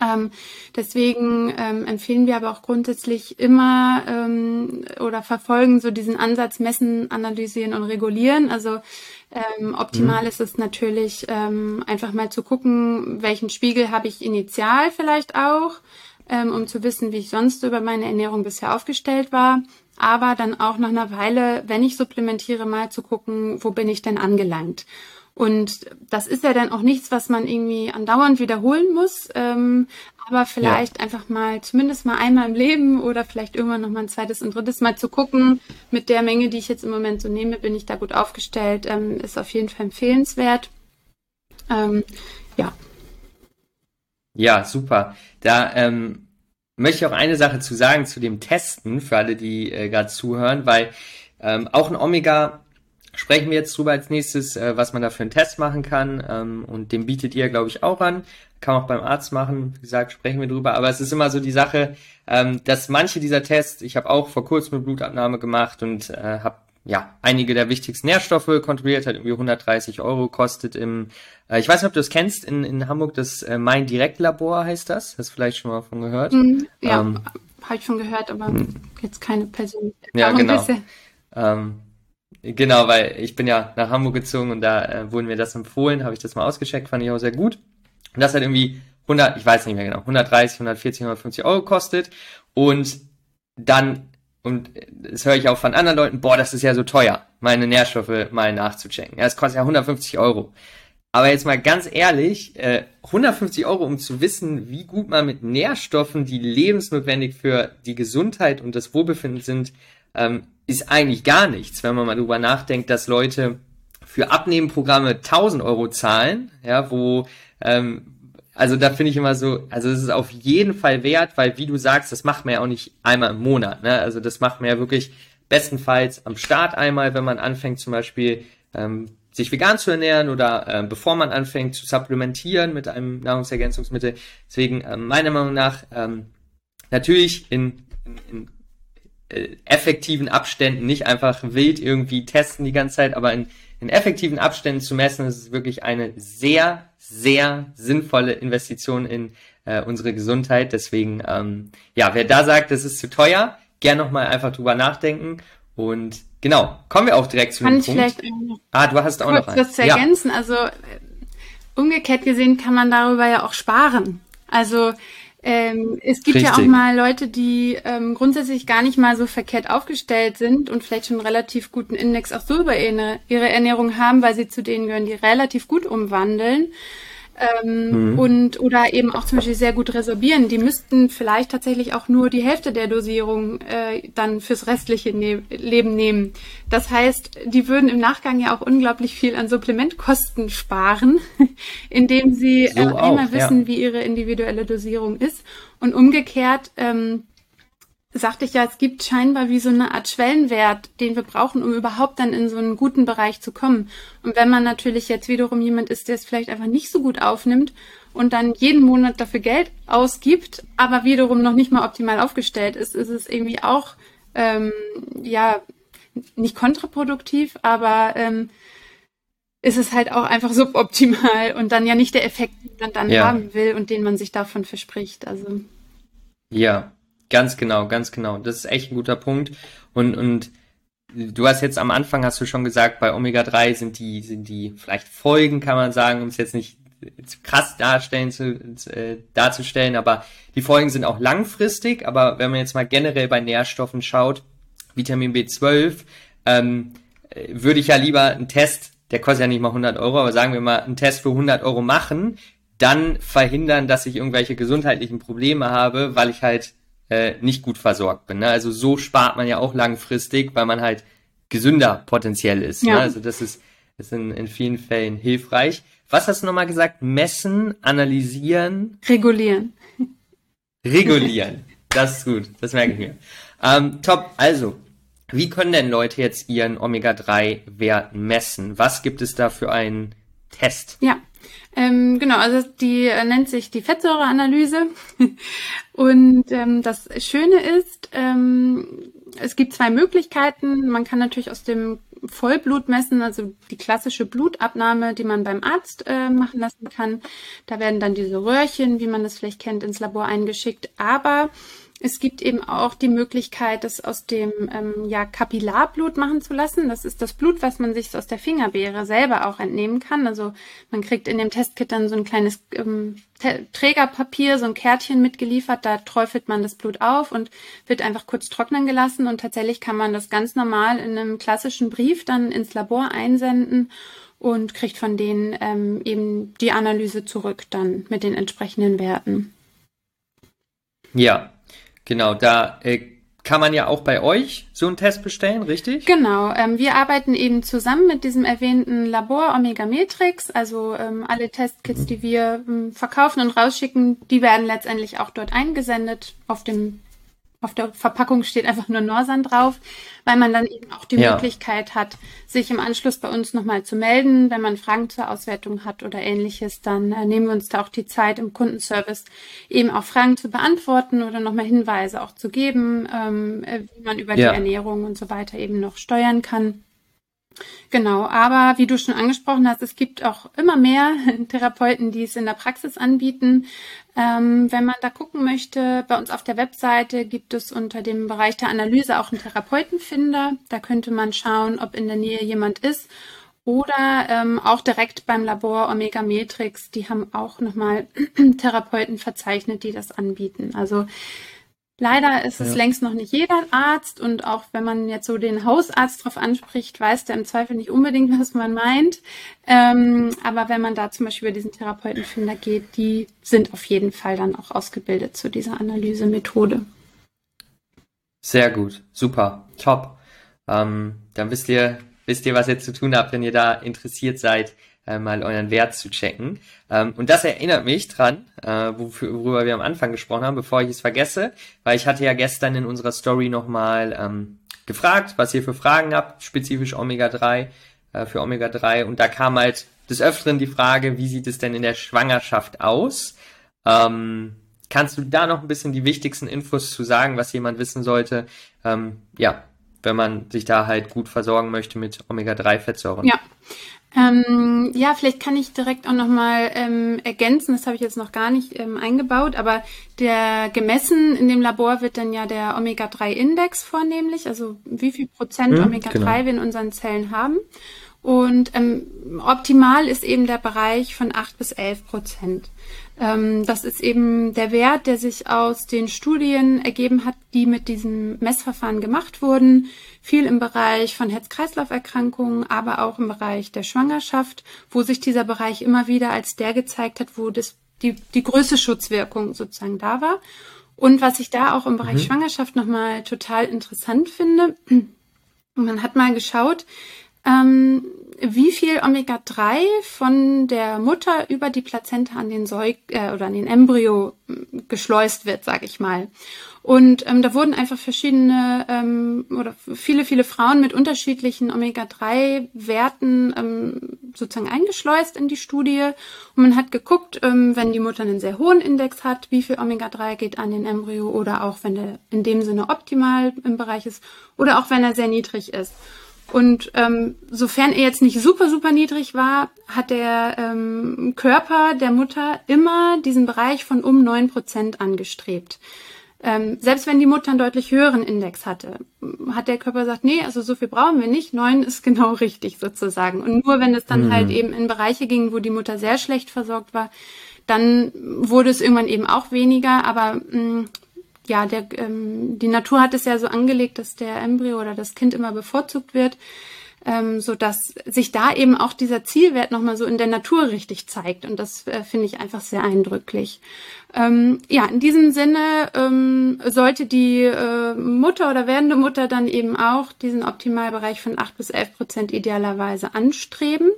Ähm, deswegen ähm, empfehlen wir aber auch grundsätzlich immer ähm, oder verfolgen so diesen Ansatz messen, analysieren und regulieren. Also ähm, optimal mhm. ist es natürlich ähm, einfach mal zu gucken, welchen Spiegel habe ich initial vielleicht auch, ähm, um zu wissen, wie ich sonst über meine Ernährung bisher aufgestellt war. Aber dann auch nach einer Weile, wenn ich supplementiere, mal zu gucken, wo bin ich denn angelangt. Und das ist ja dann auch nichts, was man irgendwie andauernd wiederholen muss, ähm, aber vielleicht ja. einfach mal, zumindest mal einmal im Leben oder vielleicht irgendwann noch mal ein zweites und drittes Mal zu gucken, mit der Menge, die ich jetzt im Moment so nehme, bin ich da gut aufgestellt, ähm, ist auf jeden Fall empfehlenswert. Ähm, ja. Ja, super. Da ähm, möchte ich auch eine Sache zu sagen zu dem Testen, für alle, die äh, gerade zuhören, weil ähm, auch ein Omega sprechen wir jetzt drüber als nächstes, äh, was man da für einen Test machen kann. Ähm, und den bietet ihr, glaube ich, auch an. Kann man auch beim Arzt machen. Wie gesagt, sprechen wir drüber. Aber es ist immer so die Sache, ähm, dass manche dieser Tests, ich habe auch vor kurzem eine Blutabnahme gemacht und äh, habe ja, einige der wichtigsten Nährstoffe kontrolliert, hat irgendwie 130 Euro kostet im, äh, ich weiß nicht, ob du das kennst, in, in Hamburg, das äh, Mein Direktlabor heißt das. Hast du vielleicht schon mal von gehört? Mm, ja, ähm, habe ich schon gehört, aber mm. jetzt keine persönliche Ja, genau. Ähm, genau, weil ich bin ja nach Hamburg gezogen und da äh, wurden mir das empfohlen, habe ich das mal ausgecheckt, fand ich auch sehr gut. Und das hat irgendwie 100, ich weiß nicht mehr genau, 130, 140, 150 Euro kostet und dann und das höre ich auch von anderen Leuten, boah, das ist ja so teuer, meine Nährstoffe mal nachzuchecken. Ja, es kostet ja 150 Euro. Aber jetzt mal ganz ehrlich, äh, 150 Euro, um zu wissen, wie gut man mit Nährstoffen, die lebensnotwendig für die Gesundheit und das Wohlbefinden sind, ähm, ist eigentlich gar nichts, wenn man mal drüber nachdenkt, dass Leute für Abnehmenprogramme 1000 Euro zahlen, ja, wo ähm, also da finde ich immer so, also es ist auf jeden Fall wert, weil wie du sagst, das macht man ja auch nicht einmal im Monat. Ne? Also das macht man ja wirklich bestenfalls am Start einmal, wenn man anfängt zum Beispiel ähm, sich vegan zu ernähren oder äh, bevor man anfängt zu supplementieren mit einem Nahrungsergänzungsmittel. Deswegen äh, meiner Meinung nach ähm, natürlich in, in, in äh, effektiven Abständen, nicht einfach wild irgendwie testen die ganze Zeit, aber in, in effektiven Abständen zu messen, ist es wirklich eine sehr sehr sinnvolle Investition in äh, unsere Gesundheit. Deswegen, ähm, ja, wer da sagt, das ist zu teuer, gern nochmal einfach drüber nachdenken. Und genau, kommen wir auch direkt zu dem Punkt. Vielleicht ah, du hast auch noch was zu ergänzen. Ja. Also äh, umgekehrt gesehen kann man darüber ja auch sparen. Also ähm, es gibt Richtig. ja auch mal Leute, die ähm, grundsätzlich gar nicht mal so verkehrt aufgestellt sind und vielleicht schon einen relativ guten Index auch so über ihre, ihre Ernährung haben, weil sie zu denen gehören, die relativ gut umwandeln ähm, mhm. und oder eben auch zum Beispiel sehr gut resorbieren. Die müssten vielleicht tatsächlich auch nur die Hälfte der Dosierung äh, dann fürs restliche ne Leben nehmen. Das heißt, die würden im Nachgang ja auch unglaublich viel an Supplementkosten sparen, indem sie so äh, auch, immer wissen, ja. wie ihre individuelle Dosierung ist. Und umgekehrt ähm, sagte ich ja, es gibt scheinbar wie so eine Art Schwellenwert, den wir brauchen, um überhaupt dann in so einen guten Bereich zu kommen. Und wenn man natürlich jetzt wiederum jemand ist, der es vielleicht einfach nicht so gut aufnimmt und dann jeden Monat dafür Geld ausgibt, aber wiederum noch nicht mal optimal aufgestellt ist, ist es irgendwie auch, ähm, ja, nicht kontraproduktiv, aber ähm, ist es halt auch einfach suboptimal und dann ja nicht der Effekt, den man dann ja. haben will und den man sich davon verspricht. Also. Ja, Ganz genau, ganz genau. Das ist echt ein guter Punkt. Und, und du hast jetzt am Anfang hast du schon gesagt, bei Omega-3 sind die, sind die vielleicht Folgen, kann man sagen, um es jetzt nicht zu krass darstellen zu, äh, darzustellen, aber die Folgen sind auch langfristig. Aber wenn man jetzt mal generell bei Nährstoffen schaut, Vitamin B12, ähm, würde ich ja lieber einen Test, der kostet ja nicht mal 100 Euro, aber sagen wir mal, einen Test für 100 Euro machen, dann verhindern, dass ich irgendwelche gesundheitlichen Probleme habe, weil ich halt äh, nicht gut versorgt bin. Ne? Also so spart man ja auch langfristig, weil man halt gesünder potenziell ist. Ne? Ja. Ne? Also das ist, ist in, in vielen Fällen hilfreich. Was hast du nochmal gesagt? Messen, analysieren? Regulieren. Regulieren. Das ist gut, das merke ich mir. Ähm, top, also, wie können denn Leute jetzt ihren Omega-3-Wert messen? Was gibt es da für einen Test? Ja, ähm, genau, also die äh, nennt sich die Fettsäureanalyse. Und ähm, das Schöne ist, ähm, es gibt zwei Möglichkeiten. Man kann natürlich aus dem Vollblut messen, also die klassische Blutabnahme, die man beim Arzt äh, machen lassen kann. Da werden dann diese Röhrchen, wie man das vielleicht kennt, ins Labor eingeschickt. Aber es gibt eben auch die Möglichkeit, das aus dem ähm, ja, Kapillarblut machen zu lassen. Das ist das Blut, was man sich aus der Fingerbeere selber auch entnehmen kann. Also man kriegt in dem Testkit dann so ein kleines ähm, Trägerpapier, so ein Kärtchen mitgeliefert. Da träufelt man das Blut auf und wird einfach kurz trocknen gelassen. Und tatsächlich kann man das ganz normal in einem klassischen Brief dann ins Labor einsenden und kriegt von denen ähm, eben die Analyse zurück dann mit den entsprechenden Werten. Ja, Genau, da äh, kann man ja auch bei euch so einen Test bestellen, richtig? Genau. Ähm, wir arbeiten eben zusammen mit diesem erwähnten Labor Omega Metrix. Also ähm, alle Testkits, die wir ähm, verkaufen und rausschicken, die werden letztendlich auch dort eingesendet auf dem auf der Verpackung steht einfach nur Norsan drauf, weil man dann eben auch die ja. Möglichkeit hat, sich im Anschluss bei uns nochmal zu melden. Wenn man Fragen zur Auswertung hat oder ähnliches, dann äh, nehmen wir uns da auch die Zeit im Kundenservice eben auch Fragen zu beantworten oder nochmal Hinweise auch zu geben, ähm, äh, wie man über ja. die Ernährung und so weiter eben noch steuern kann. Genau, aber wie du schon angesprochen hast, es gibt auch immer mehr Therapeuten, die es in der Praxis anbieten. Ähm, wenn man da gucken möchte, bei uns auf der Webseite gibt es unter dem Bereich der Analyse auch einen Therapeutenfinder. Da könnte man schauen, ob in der Nähe jemand ist. Oder ähm, auch direkt beim Labor Omega Matrix, die haben auch nochmal Therapeuten verzeichnet, die das anbieten. Also Leider ist es ja. längst noch nicht jeder Arzt und auch wenn man jetzt so den Hausarzt drauf anspricht, weiß der im Zweifel nicht unbedingt, was man meint. Ähm, aber wenn man da zum Beispiel über diesen Therapeutenfinder geht, die sind auf jeden Fall dann auch ausgebildet zu dieser Analysemethode. Sehr gut, super, top. Ähm, dann wisst ihr, wisst ihr, was ihr zu tun habt, wenn ihr da interessiert seid, äh, mal euren Wert zu checken. Ähm, und das erinnert mich dran, äh, worüber wir am Anfang gesprochen haben, bevor ich es vergesse, weil ich hatte ja gestern in unserer Story nochmal ähm, gefragt, was ihr für Fragen habt, spezifisch Omega-3, äh, für Omega-3. Und da kam halt des Öfteren die Frage, wie sieht es denn in der Schwangerschaft aus? Ähm, kannst du da noch ein bisschen die wichtigsten Infos zu sagen, was jemand wissen sollte? Ja, wenn man sich da halt gut versorgen möchte mit Omega-3-Fettsäuren. Ja, ähm, ja, vielleicht kann ich direkt auch nochmal ähm, ergänzen, das habe ich jetzt noch gar nicht ähm, eingebaut, aber der gemessen in dem Labor wird dann ja der Omega-3-Index vornehmlich, also wie viel Prozent hm, Omega-3 genau. wir in unseren Zellen haben. Und ähm, optimal ist eben der Bereich von 8 bis 11 Prozent. Ähm, das ist eben der Wert, der sich aus den Studien ergeben hat, die mit diesem Messverfahren gemacht wurden. Viel im Bereich von Herz-Kreislauf-Erkrankungen, aber auch im Bereich der Schwangerschaft, wo sich dieser Bereich immer wieder als der gezeigt hat, wo das, die, die größte Schutzwirkung sozusagen da war. Und was ich da auch im Bereich mhm. Schwangerschaft nochmal total interessant finde, man hat mal geschaut, ähm, wie viel Omega-3 von der Mutter über die Plazenta an den Säug äh, oder an den Embryo äh, geschleust wird, sage ich mal. Und ähm, da wurden einfach verschiedene ähm, oder viele, viele Frauen mit unterschiedlichen Omega-3-Werten ähm, sozusagen eingeschleust in die Studie. Und man hat geguckt, ähm, wenn die Mutter einen sehr hohen Index hat, wie viel Omega-3 geht an den Embryo oder auch wenn der in dem Sinne optimal im Bereich ist oder auch wenn er sehr niedrig ist. Und ähm, sofern er jetzt nicht super, super niedrig war, hat der ähm, Körper der Mutter immer diesen Bereich von um neun Prozent angestrebt. Ähm, selbst wenn die Mutter einen deutlich höheren Index hatte, hat der Körper gesagt, nee, also so viel brauchen wir nicht, neun ist genau richtig sozusagen. Und nur wenn es dann mhm. halt eben in Bereiche ging, wo die Mutter sehr schlecht versorgt war, dann wurde es irgendwann eben auch weniger, aber mh, mm, ja, der, ähm, die Natur hat es ja so angelegt, dass der Embryo oder das Kind immer bevorzugt wird, ähm, so dass sich da eben auch dieser Zielwert nochmal so in der Natur richtig zeigt. Und das äh, finde ich einfach sehr eindrücklich. Ähm, ja, in diesem Sinne ähm, sollte die äh, Mutter oder werdende Mutter dann eben auch diesen Optimalbereich von acht bis elf Prozent idealerweise anstreben.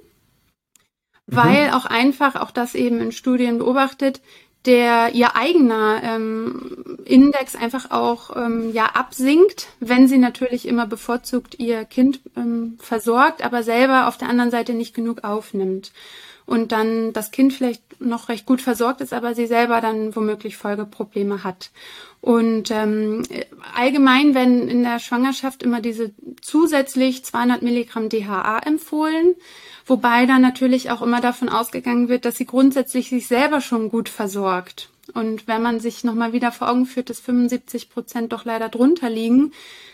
Mhm. Weil auch einfach, auch das eben in Studien beobachtet, der ihr eigener ähm, Index einfach auch ähm, ja absinkt, wenn sie natürlich immer bevorzugt ihr Kind ähm, versorgt, aber selber auf der anderen Seite nicht genug aufnimmt und dann das Kind vielleicht noch recht gut versorgt ist, aber sie selber dann womöglich Folgeprobleme hat. Und ähm, allgemein werden in der Schwangerschaft immer diese zusätzlich 200 Milligramm DHA empfohlen. Wobei dann natürlich auch immer davon ausgegangen wird, dass sie grundsätzlich sich selber schon gut versorgt. Und wenn man sich nochmal wieder vor Augen führt, dass 75 Prozent doch leider drunter liegen,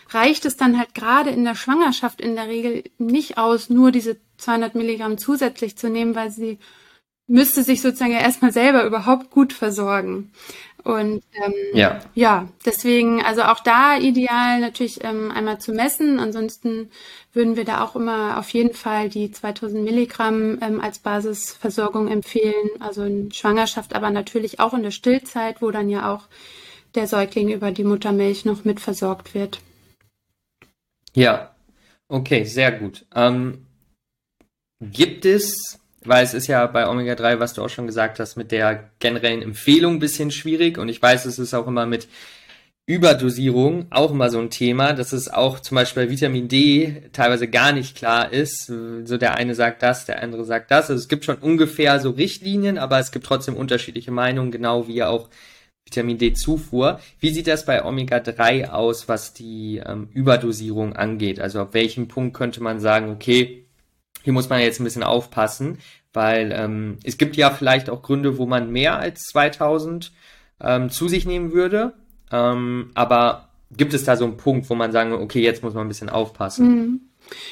reicht es dann halt gerade in der Schwangerschaft in der Regel nicht aus, nur diese 200 Milligramm zusätzlich zu nehmen, weil sie müsste sich sozusagen ja erstmal selber überhaupt gut versorgen. Und ähm, ja. ja, deswegen, also auch da ideal natürlich ähm, einmal zu messen. Ansonsten würden wir da auch immer auf jeden Fall die 2000 Milligramm ähm, als Basisversorgung empfehlen. Also in Schwangerschaft, aber natürlich auch in der Stillzeit, wo dann ja auch der Säugling über die Muttermilch noch mit versorgt wird. Ja, okay, sehr gut. Ähm, gibt es, weil es ist ja bei Omega-3, was du auch schon gesagt hast, mit der generellen Empfehlung ein bisschen schwierig und ich weiß, es ist auch immer mit Überdosierung auch immer so ein Thema, dass es auch zum Beispiel bei Vitamin D teilweise gar nicht klar ist. So der eine sagt das, der andere sagt das. Also es gibt schon ungefähr so Richtlinien, aber es gibt trotzdem unterschiedliche Meinungen, genau wie auch Vitamin D-Zufuhr. Wie sieht das bei Omega-3 aus, was die ähm, Überdosierung angeht? Also ab welchem Punkt könnte man sagen, okay, hier muss man jetzt ein bisschen aufpassen, weil ähm, es gibt ja vielleicht auch Gründe, wo man mehr als 2000 ähm, zu sich nehmen würde ähm, aber gibt es da so einen Punkt, wo man sagen, okay, jetzt muss man ein bisschen aufpassen? Mhm.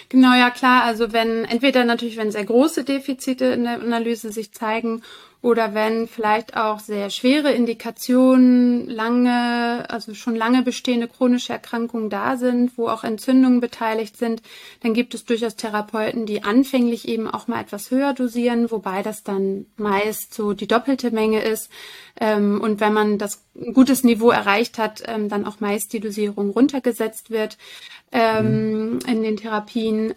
Genau, ja klar. Also wenn entweder natürlich, wenn sehr große Defizite in der Analyse sich zeigen oder wenn vielleicht auch sehr schwere Indikationen, lange, also schon lange bestehende chronische Erkrankungen da sind, wo auch Entzündungen beteiligt sind, dann gibt es durchaus Therapeuten, die anfänglich eben auch mal etwas höher dosieren, wobei das dann meist so die doppelte Menge ist. Ähm, und wenn man das ein gutes Niveau erreicht hat, ähm, dann auch meist die Dosierung runtergesetzt wird ähm, mhm. in den Therapien.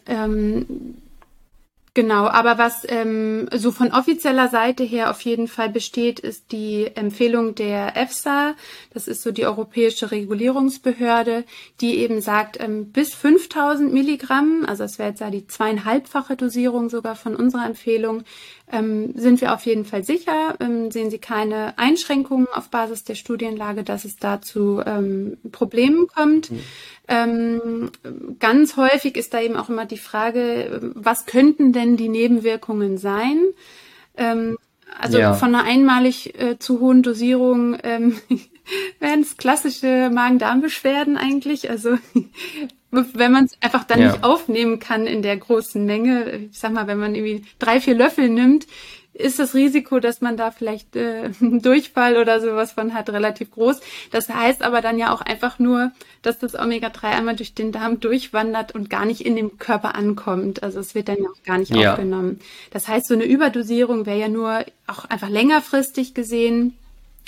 Genau, aber was ähm, so von offizieller Seite her auf jeden Fall besteht, ist die Empfehlung der EFSA. Das ist so die Europäische Regulierungsbehörde, die eben sagt, ähm, bis 5000 Milligramm, also das wäre jetzt ja die zweieinhalbfache Dosierung sogar von unserer Empfehlung, ähm, sind wir auf jeden Fall sicher. Ähm, sehen Sie keine Einschränkungen auf Basis der Studienlage, dass es da zu ähm, Problemen kommt. Mhm. Ähm, ganz häufig ist da eben auch immer die Frage, was könnten denn die Nebenwirkungen sein? Ähm, also ja. von einer einmalig äh, zu hohen Dosierung ähm, wären es klassische Magen-Darm-Beschwerden eigentlich. Also wenn man es einfach dann ja. nicht aufnehmen kann in der großen Menge, ich sag mal, wenn man irgendwie drei, vier Löffel nimmt, ist das Risiko, dass man da vielleicht äh, Durchfall oder sowas von hat, relativ groß. Das heißt aber dann ja auch einfach nur, dass das Omega-3 einmal durch den Darm durchwandert und gar nicht in dem Körper ankommt. Also es wird dann ja auch gar nicht ja. aufgenommen. Das heißt, so eine Überdosierung wäre ja nur auch einfach längerfristig gesehen.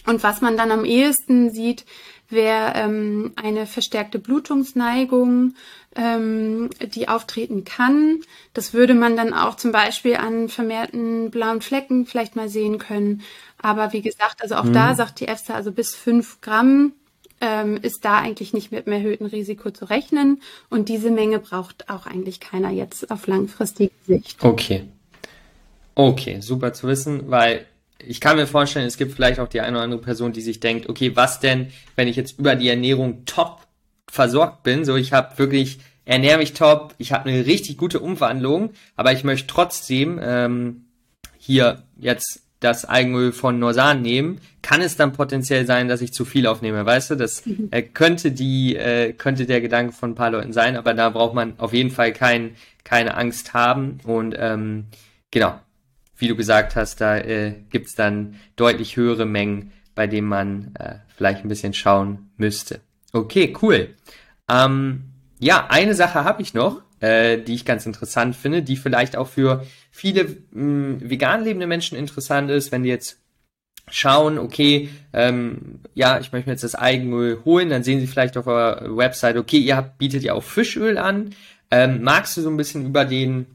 Und was man dann am ehesten sieht, wäre ähm, eine verstärkte Blutungsneigung, ähm, die auftreten kann. Das würde man dann auch zum Beispiel an vermehrten blauen Flecken vielleicht mal sehen können. Aber wie gesagt, also auch mhm. da sagt die EFSA, also bis fünf Gramm ähm, ist da eigentlich nicht mit einem erhöhten Risiko zu rechnen. Und diese Menge braucht auch eigentlich keiner jetzt auf langfristige Sicht. Okay. Okay, super zu wissen, weil ich kann mir vorstellen, es gibt vielleicht auch die eine oder andere Person, die sich denkt, okay, was denn, wenn ich jetzt über die Ernährung top versorgt bin, so ich habe wirklich ernähre mich top, ich habe eine richtig gute Umwandlung, aber ich möchte trotzdem ähm, hier jetzt das Eigenöl von Norsan nehmen, kann es dann potenziell sein, dass ich zu viel aufnehme, weißt du? Das mhm. äh, könnte die äh, könnte der Gedanke von ein paar Leuten sein, aber da braucht man auf jeden Fall kein, keine Angst haben und ähm, genau, wie du gesagt hast, da äh, gibt dann deutlich höhere Mengen, bei denen man äh, vielleicht ein bisschen schauen müsste. Okay, cool. Ähm, ja, eine Sache habe ich noch, äh, die ich ganz interessant finde, die vielleicht auch für viele mh, vegan lebende Menschen interessant ist, wenn die jetzt schauen, okay, ähm, ja, ich möchte mir jetzt das Eigenöl holen, dann sehen sie vielleicht auf eurer Website, okay, ihr habt, bietet ja auch Fischöl an. Ähm, magst du so ein bisschen über den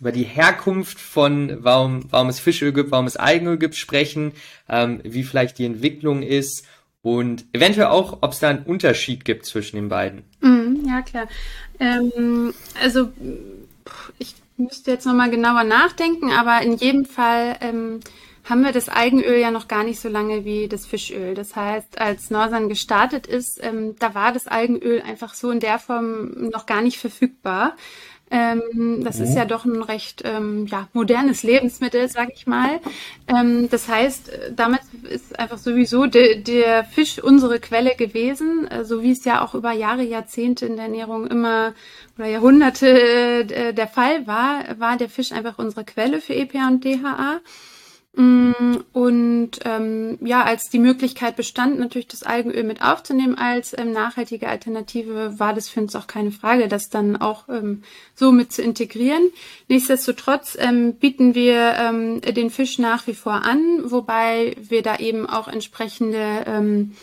über die Herkunft von, warum, warum es Fischöl gibt, warum es Eigenöl gibt, sprechen, ähm, wie vielleicht die Entwicklung ist und eventuell auch, ob es da einen Unterschied gibt zwischen den beiden. Mm, ja, klar. Ähm, also ich müsste jetzt nochmal genauer nachdenken, aber in jedem Fall ähm, haben wir das Eigenöl ja noch gar nicht so lange wie das Fischöl. Das heißt, als Norsan gestartet ist, ähm, da war das Eigenöl einfach so in der Form noch gar nicht verfügbar. Ähm, das mhm. ist ja doch ein recht ähm, ja, modernes Lebensmittel, sag ich mal. Ähm, das heißt, damit ist einfach sowieso de, der Fisch unsere Quelle gewesen, äh, so wie es ja auch über Jahre, Jahrzehnte in der Ernährung immer oder Jahrhunderte äh, der Fall war, war der Fisch einfach unsere Quelle für EPA und DHA. Mm, und ähm, ja, als die Möglichkeit bestand, natürlich das Algenöl mit aufzunehmen als ähm, nachhaltige Alternative, war das für uns auch keine Frage, das dann auch ähm, so mit zu integrieren. Nichtsdestotrotz ähm, bieten wir ähm, den Fisch nach wie vor an, wobei wir da eben auch entsprechende ähm,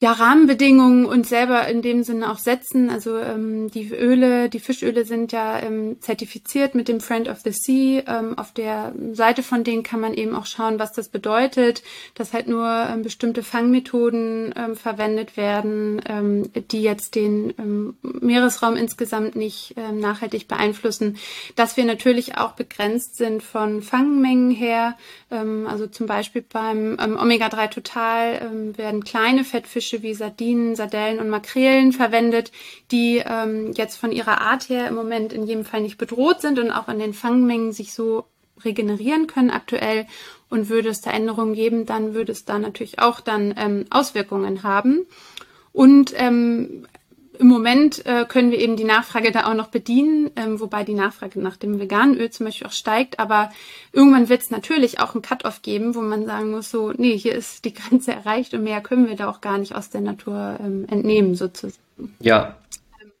ja, Rahmenbedingungen und selber in dem Sinne auch setzen. Also ähm, die Öle, die Fischöle sind ja ähm, zertifiziert mit dem Friend of the Sea. Ähm, auf der Seite von denen kann man eben auch schauen, was das bedeutet, dass halt nur ähm, bestimmte Fangmethoden ähm, verwendet werden, ähm, die jetzt den ähm, Meeresraum insgesamt nicht ähm, nachhaltig beeinflussen. Dass wir natürlich auch begrenzt sind von Fangmengen her. Ähm, also zum Beispiel beim ähm, Omega-3 Total ähm, werden kleine Fettfische Fische wie Sardinen, Sardellen und Makrelen verwendet, die ähm, jetzt von ihrer Art her im Moment in jedem Fall nicht bedroht sind und auch an den Fangmengen sich so regenerieren können aktuell. Und würde es da Änderungen geben, dann würde es da natürlich auch dann ähm, Auswirkungen haben. Und ähm, im Moment äh, können wir eben die Nachfrage da auch noch bedienen, ähm, wobei die Nachfrage nach dem veganen Öl zum Beispiel auch steigt. Aber irgendwann wird es natürlich auch einen Cut-off geben, wo man sagen muss, so, nee, hier ist die Grenze erreicht und mehr können wir da auch gar nicht aus der Natur ähm, entnehmen sozusagen. Ja,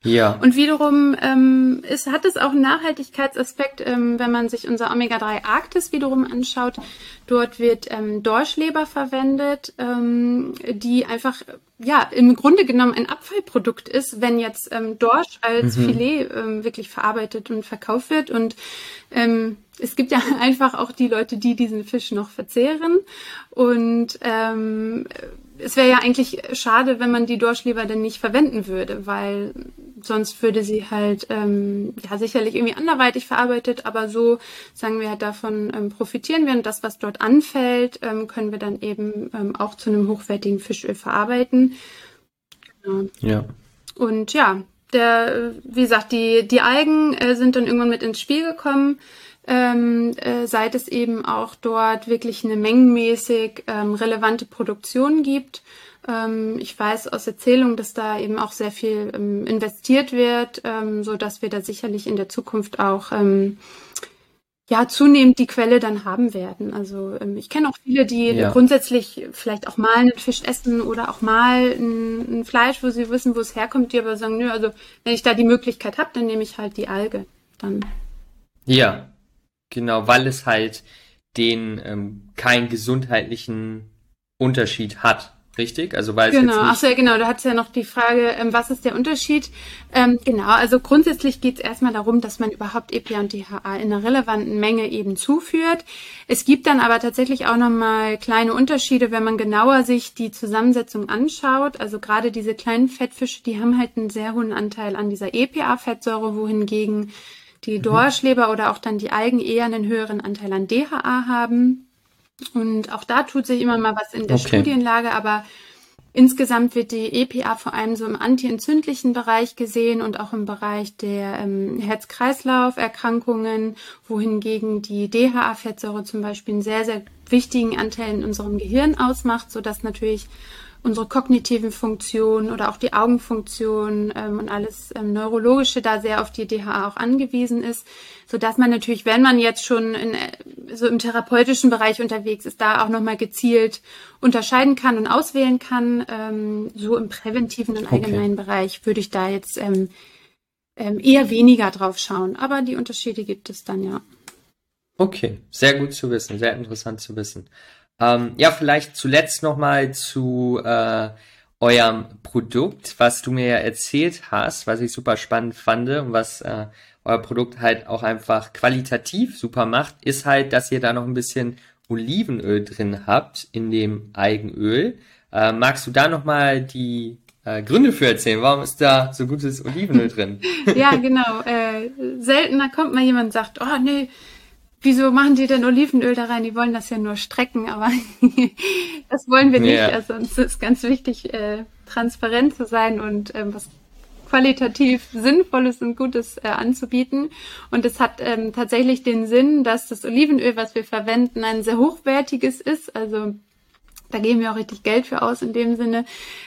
ja. Und wiederum ähm, ist, hat es auch einen Nachhaltigkeitsaspekt, ähm, wenn man sich unser Omega-3 Arktis wiederum anschaut. Dort wird ähm, Dorschleber verwendet, ähm, die einfach ja im Grunde genommen ein Abfallprodukt ist, wenn jetzt ähm, Dorsch als mhm. Filet ähm, wirklich verarbeitet und verkauft wird. Und ähm, es gibt ja einfach auch die Leute, die diesen Fisch noch verzehren. Und ähm, es wäre ja eigentlich schade, wenn man die Dorschleber dann nicht verwenden würde, weil sonst würde sie halt ähm, ja sicherlich irgendwie anderweitig verarbeitet, aber so sagen wir halt davon ähm, profitieren wir und das, was dort anfällt, ähm, können wir dann eben ähm, auch zu einem hochwertigen Fischöl verarbeiten. Genau. Ja. Und ja, der, wie gesagt, die die Algen äh, sind dann irgendwann mit ins Spiel gekommen ähm, äh, seit es eben auch dort wirklich eine mengenmäßig ähm, relevante Produktion gibt. Ähm, ich weiß aus Erzählung, dass da eben auch sehr viel ähm, investiert wird, ähm, so dass wir da sicherlich in der Zukunft auch ähm, ja zunehmend die Quelle dann haben werden. Also ähm, ich kenne auch viele, die ja. grundsätzlich vielleicht auch mal einen Fisch essen oder auch mal ein, ein, Fleisch, wo sie wissen, wo es herkommt, die aber sagen, nö, also wenn ich da die Möglichkeit habe, dann nehme ich halt die Alge. Dann. Ja, Genau, weil es halt den ähm, keinen gesundheitlichen Unterschied hat. Richtig? Also weil es genau, nicht achso, ja, genau, da hat es ja noch die Frage, ähm, was ist der Unterschied? Ähm, genau, also grundsätzlich geht es erstmal darum, dass man überhaupt EPA und DHA in einer relevanten Menge eben zuführt. Es gibt dann aber tatsächlich auch nochmal kleine Unterschiede, wenn man genauer sich die Zusammensetzung anschaut. Also gerade diese kleinen Fettfische, die haben halt einen sehr hohen Anteil an dieser EPA-Fettsäure, wohingegen die Dorschleber oder auch dann die Algen eher einen höheren Anteil an DHA haben. Und auch da tut sich immer mal was in der okay. Studienlage, aber insgesamt wird die EPA vor allem so im antientzündlichen Bereich gesehen und auch im Bereich der ähm, Herz-Kreislauf-Erkrankungen, wohingegen die DHA-Fettsäure zum Beispiel einen sehr, sehr wichtigen Anteil in unserem Gehirn ausmacht, sodass natürlich unsere kognitiven Funktionen oder auch die Augenfunktion ähm, und alles ähm, Neurologische da sehr auf die DHA auch angewiesen ist, so dass man natürlich, wenn man jetzt schon in, äh, so im therapeutischen Bereich unterwegs ist, da auch nochmal gezielt unterscheiden kann und auswählen kann. Ähm, so im präventiven und allgemeinen okay. Bereich würde ich da jetzt ähm, ähm, eher weniger drauf schauen. Aber die Unterschiede gibt es dann ja. Okay, sehr gut zu wissen, sehr interessant zu wissen. Ähm, ja, vielleicht zuletzt nochmal zu äh, eurem Produkt, was du mir ja erzählt hast, was ich super spannend fand und was äh, euer Produkt halt auch einfach qualitativ super macht, ist halt, dass ihr da noch ein bisschen Olivenöl drin habt in dem Eigenöl. Äh, magst du da nochmal die äh, Gründe für erzählen? Warum ist da so gutes Olivenöl drin? ja, genau. Äh, seltener kommt mal jemand und sagt, oh nee, wieso machen die denn Olivenöl da rein? Die wollen das ja nur strecken, aber das wollen wir nicht. Ja. Also uns ist ganz wichtig, äh, transparent zu sein und ähm, was qualitativ Sinnvolles und Gutes äh, anzubieten. Und es hat ähm, tatsächlich den Sinn, dass das Olivenöl, was wir verwenden, ein sehr hochwertiges ist. Also da geben wir auch richtig Geld für aus in dem Sinne.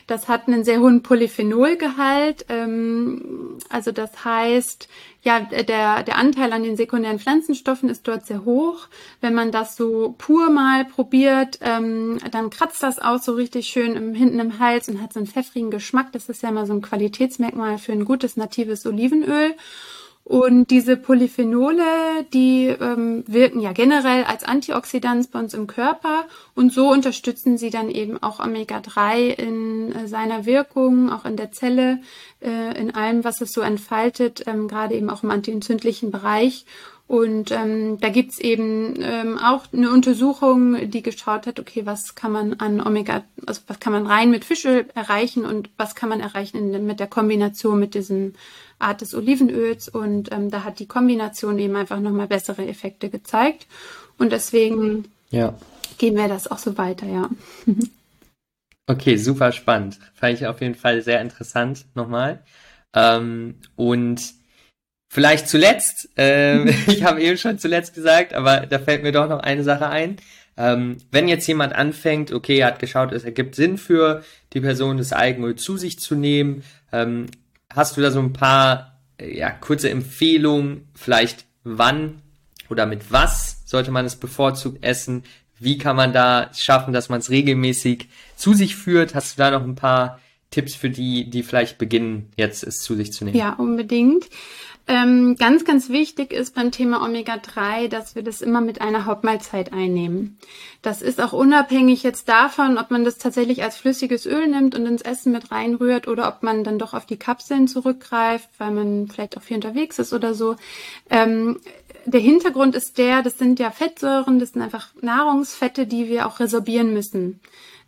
Das hat einen sehr hohen Polyphenolgehalt. Ähm, also das heißt, ja, der, der Anteil an den sekundären Pflanzenstoffen ist dort sehr hoch. Wenn man das so pur mal probiert, ähm, dann kratzt das auch so richtig schön im, hinten im Hals und hat so einen pfeffrigen Geschmack. Das ist ja mal so ein Qualitätsmerkmal für ein gutes natives Olivenöl. Und diese Polyphenole, die ähm, wirken ja generell als Antioxidant bei uns im Körper und so unterstützen sie dann eben auch Omega-3 in äh, seiner Wirkung, auch in der Zelle, äh, in allem, was es so entfaltet, ähm, gerade eben auch im antientzündlichen Bereich. Und ähm, da gibt's eben ähm, auch eine Untersuchung, die geschaut hat, okay, was kann man an Omega, also was kann man rein mit Fischöl erreichen und was kann man erreichen in, mit der Kombination mit diesem Art des Olivenöls. Und ähm, da hat die Kombination eben einfach nochmal bessere Effekte gezeigt. Und deswegen ja. geben wir das auch so weiter, ja. okay, super spannend. Fand ich auf jeden Fall sehr interessant nochmal. Ähm, und Vielleicht zuletzt, ähm, ich habe eben schon zuletzt gesagt, aber da fällt mir doch noch eine Sache ein. Ähm, wenn jetzt jemand anfängt, okay, er hat geschaut, es ergibt Sinn für die Person, das Eigenöl zu sich zu nehmen, ähm, hast du da so ein paar ja, kurze Empfehlungen, vielleicht wann oder mit was sollte man es bevorzugt essen? Wie kann man da schaffen, dass man es regelmäßig zu sich führt? Hast du da noch ein paar Tipps für die, die vielleicht beginnen, jetzt es zu sich zu nehmen? Ja, unbedingt. Ähm, ganz, ganz wichtig ist beim Thema Omega-3, dass wir das immer mit einer Hauptmahlzeit einnehmen. Das ist auch unabhängig jetzt davon, ob man das tatsächlich als flüssiges Öl nimmt und ins Essen mit reinrührt oder ob man dann doch auf die Kapseln zurückgreift, weil man vielleicht auch viel unterwegs ist oder so. Ähm, der Hintergrund ist der, das sind ja Fettsäuren, das sind einfach Nahrungsfette, die wir auch resorbieren müssen.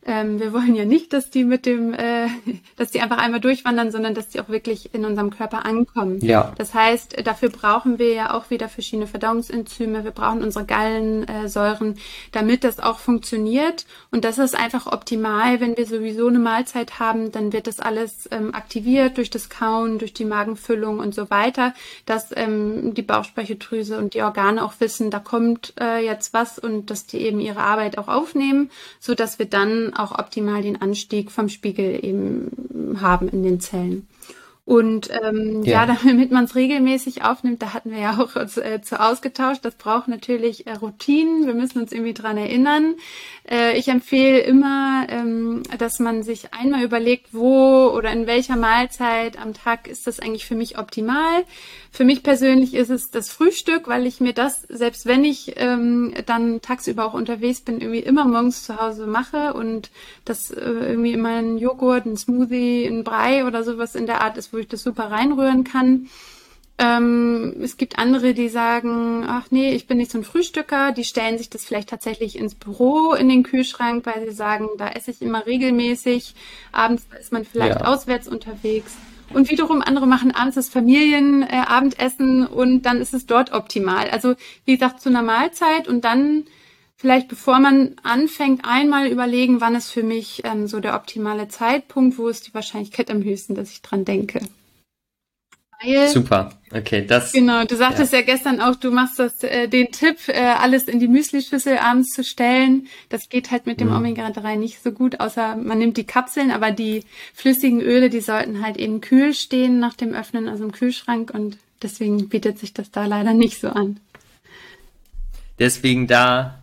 Ähm, wir wollen ja nicht, dass die mit dem, äh, dass die einfach einmal durchwandern, sondern dass die auch wirklich in unserem Körper ankommen. Ja. Das heißt, dafür brauchen wir ja auch wieder verschiedene Verdauungsenzyme. Wir brauchen unsere Gallensäuren, äh, damit das auch funktioniert. Und das ist einfach optimal, wenn wir sowieso eine Mahlzeit haben, dann wird das alles ähm, aktiviert durch das Kauen, durch die Magenfüllung und so weiter, dass ähm, die Bauchspeicheldrüse und die Organe auch wissen, da kommt äh, jetzt was und dass die eben ihre Arbeit auch aufnehmen, so dass wir dann auch optimal den Anstieg vom Spiegel eben haben in den Zellen. Und ähm, ja. ja, damit man es regelmäßig aufnimmt, da hatten wir ja auch uns, äh, zu ausgetauscht. Das braucht natürlich äh, Routinen. Wir müssen uns irgendwie dran erinnern. Äh, ich empfehle immer, ähm, dass man sich einmal überlegt, wo oder in welcher Mahlzeit am Tag ist das eigentlich für mich optimal. Für mich persönlich ist es das Frühstück, weil ich mir das, selbst wenn ich ähm, dann tagsüber auch unterwegs bin, irgendwie immer morgens zu Hause mache und das äh, irgendwie immer ein Joghurt, ein Smoothie, ein Brei oder sowas in der Art ist, wo ich das super reinrühren kann. Ähm, es gibt andere, die sagen, ach nee, ich bin nicht so ein Frühstücker. Die stellen sich das vielleicht tatsächlich ins Büro in den Kühlschrank, weil sie sagen, da esse ich immer regelmäßig. Abends ist man vielleicht ja. auswärts unterwegs. Und wiederum andere machen abends das Familienabendessen äh, und dann ist es dort optimal. Also wie gesagt, zu einer Mahlzeit und dann vielleicht bevor man anfängt, einmal überlegen, wann ist für mich ähm, so der optimale Zeitpunkt, wo ist die Wahrscheinlichkeit am höchsten, dass ich dran denke. Weil, Super, okay, das. Genau, du sagtest ja, ja gestern auch, du machst das, äh, den Tipp, äh, alles in die Müslischüssel abends zu stellen. Das geht halt mit dem mhm. Omega-3 nicht so gut, außer man nimmt die Kapseln, aber die flüssigen Öle, die sollten halt eben kühl stehen nach dem Öffnen, also im Kühlschrank und deswegen bietet sich das da leider nicht so an. Deswegen da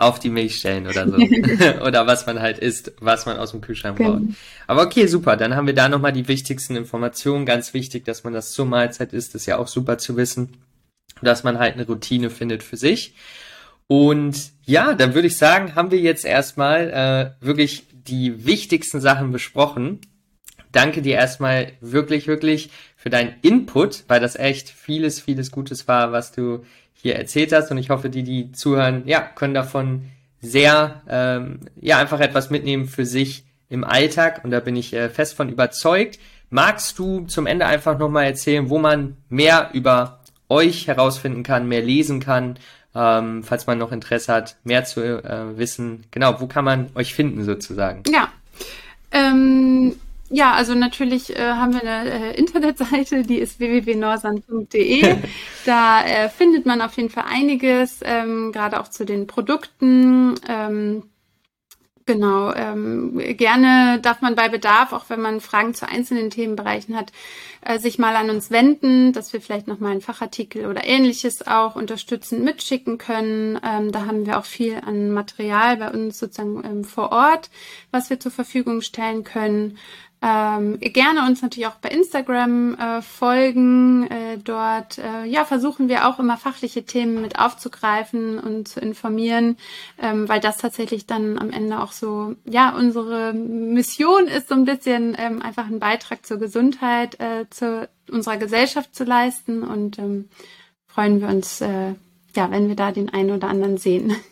auf die Milch stellen oder so. oder was man halt isst, was man aus dem Kühlschrank genau. braucht. Aber okay, super. Dann haben wir da nochmal die wichtigsten Informationen. Ganz wichtig, dass man das zur Mahlzeit isst, ist ja auch super zu wissen. Dass man halt eine Routine findet für sich. Und ja, dann würde ich sagen, haben wir jetzt erstmal äh, wirklich die wichtigsten Sachen besprochen. Danke dir erstmal wirklich, wirklich für deinen Input, weil das echt vieles, vieles Gutes war, was du hier erzählt hast. Und ich hoffe, die, die zuhören, ja, können davon sehr, ähm, ja, einfach etwas mitnehmen für sich im Alltag. Und da bin ich äh, fest von überzeugt. Magst du zum Ende einfach nochmal erzählen, wo man mehr über euch herausfinden kann, mehr lesen kann, ähm, falls man noch Interesse hat, mehr zu äh, wissen? Genau, wo kann man euch finden sozusagen? Ja. Ähm ja, also natürlich äh, haben wir eine äh, Internetseite, die ist www.norsan.de. da äh, findet man auf jeden Fall einiges, ähm, gerade auch zu den Produkten. Ähm, Genau, ähm, gerne darf man bei Bedarf, auch wenn man Fragen zu einzelnen Themenbereichen hat, äh, sich mal an uns wenden, dass wir vielleicht nochmal einen Fachartikel oder ähnliches auch unterstützend mitschicken können. Ähm, da haben wir auch viel an Material bei uns sozusagen ähm, vor Ort, was wir zur Verfügung stellen können. Ähm, gerne uns natürlich auch bei Instagram äh, folgen. Äh, dort äh, ja versuchen wir auch immer fachliche Themen mit aufzugreifen und zu informieren, ähm, weil das tatsächlich dann am Ende auch so ja unsere Mission ist, so ein bisschen ähm, einfach einen Beitrag zur Gesundheit äh, zu unserer Gesellschaft zu leisten und ähm, freuen wir uns äh, ja, wenn wir da den einen oder anderen sehen.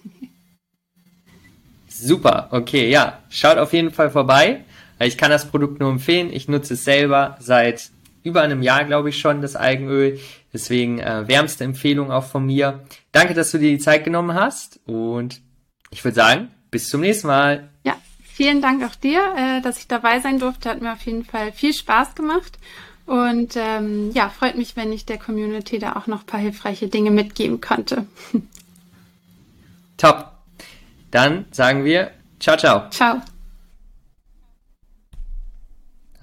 Super, okay, ja, schaut auf jeden Fall vorbei. Ich kann das Produkt nur empfehlen. Ich nutze es selber seit über einem Jahr, glaube ich schon, das Algenöl. Deswegen äh, wärmste Empfehlung auch von mir. Danke, dass du dir die Zeit genommen hast und ich würde sagen, bis zum nächsten Mal. Ja, vielen Dank auch dir, äh, dass ich dabei sein durfte. Hat mir auf jeden Fall viel Spaß gemacht. Und ähm, ja, freut mich, wenn ich der Community da auch noch ein paar hilfreiche Dinge mitgeben konnte. Top. Dann sagen wir ciao, ciao. Ciao.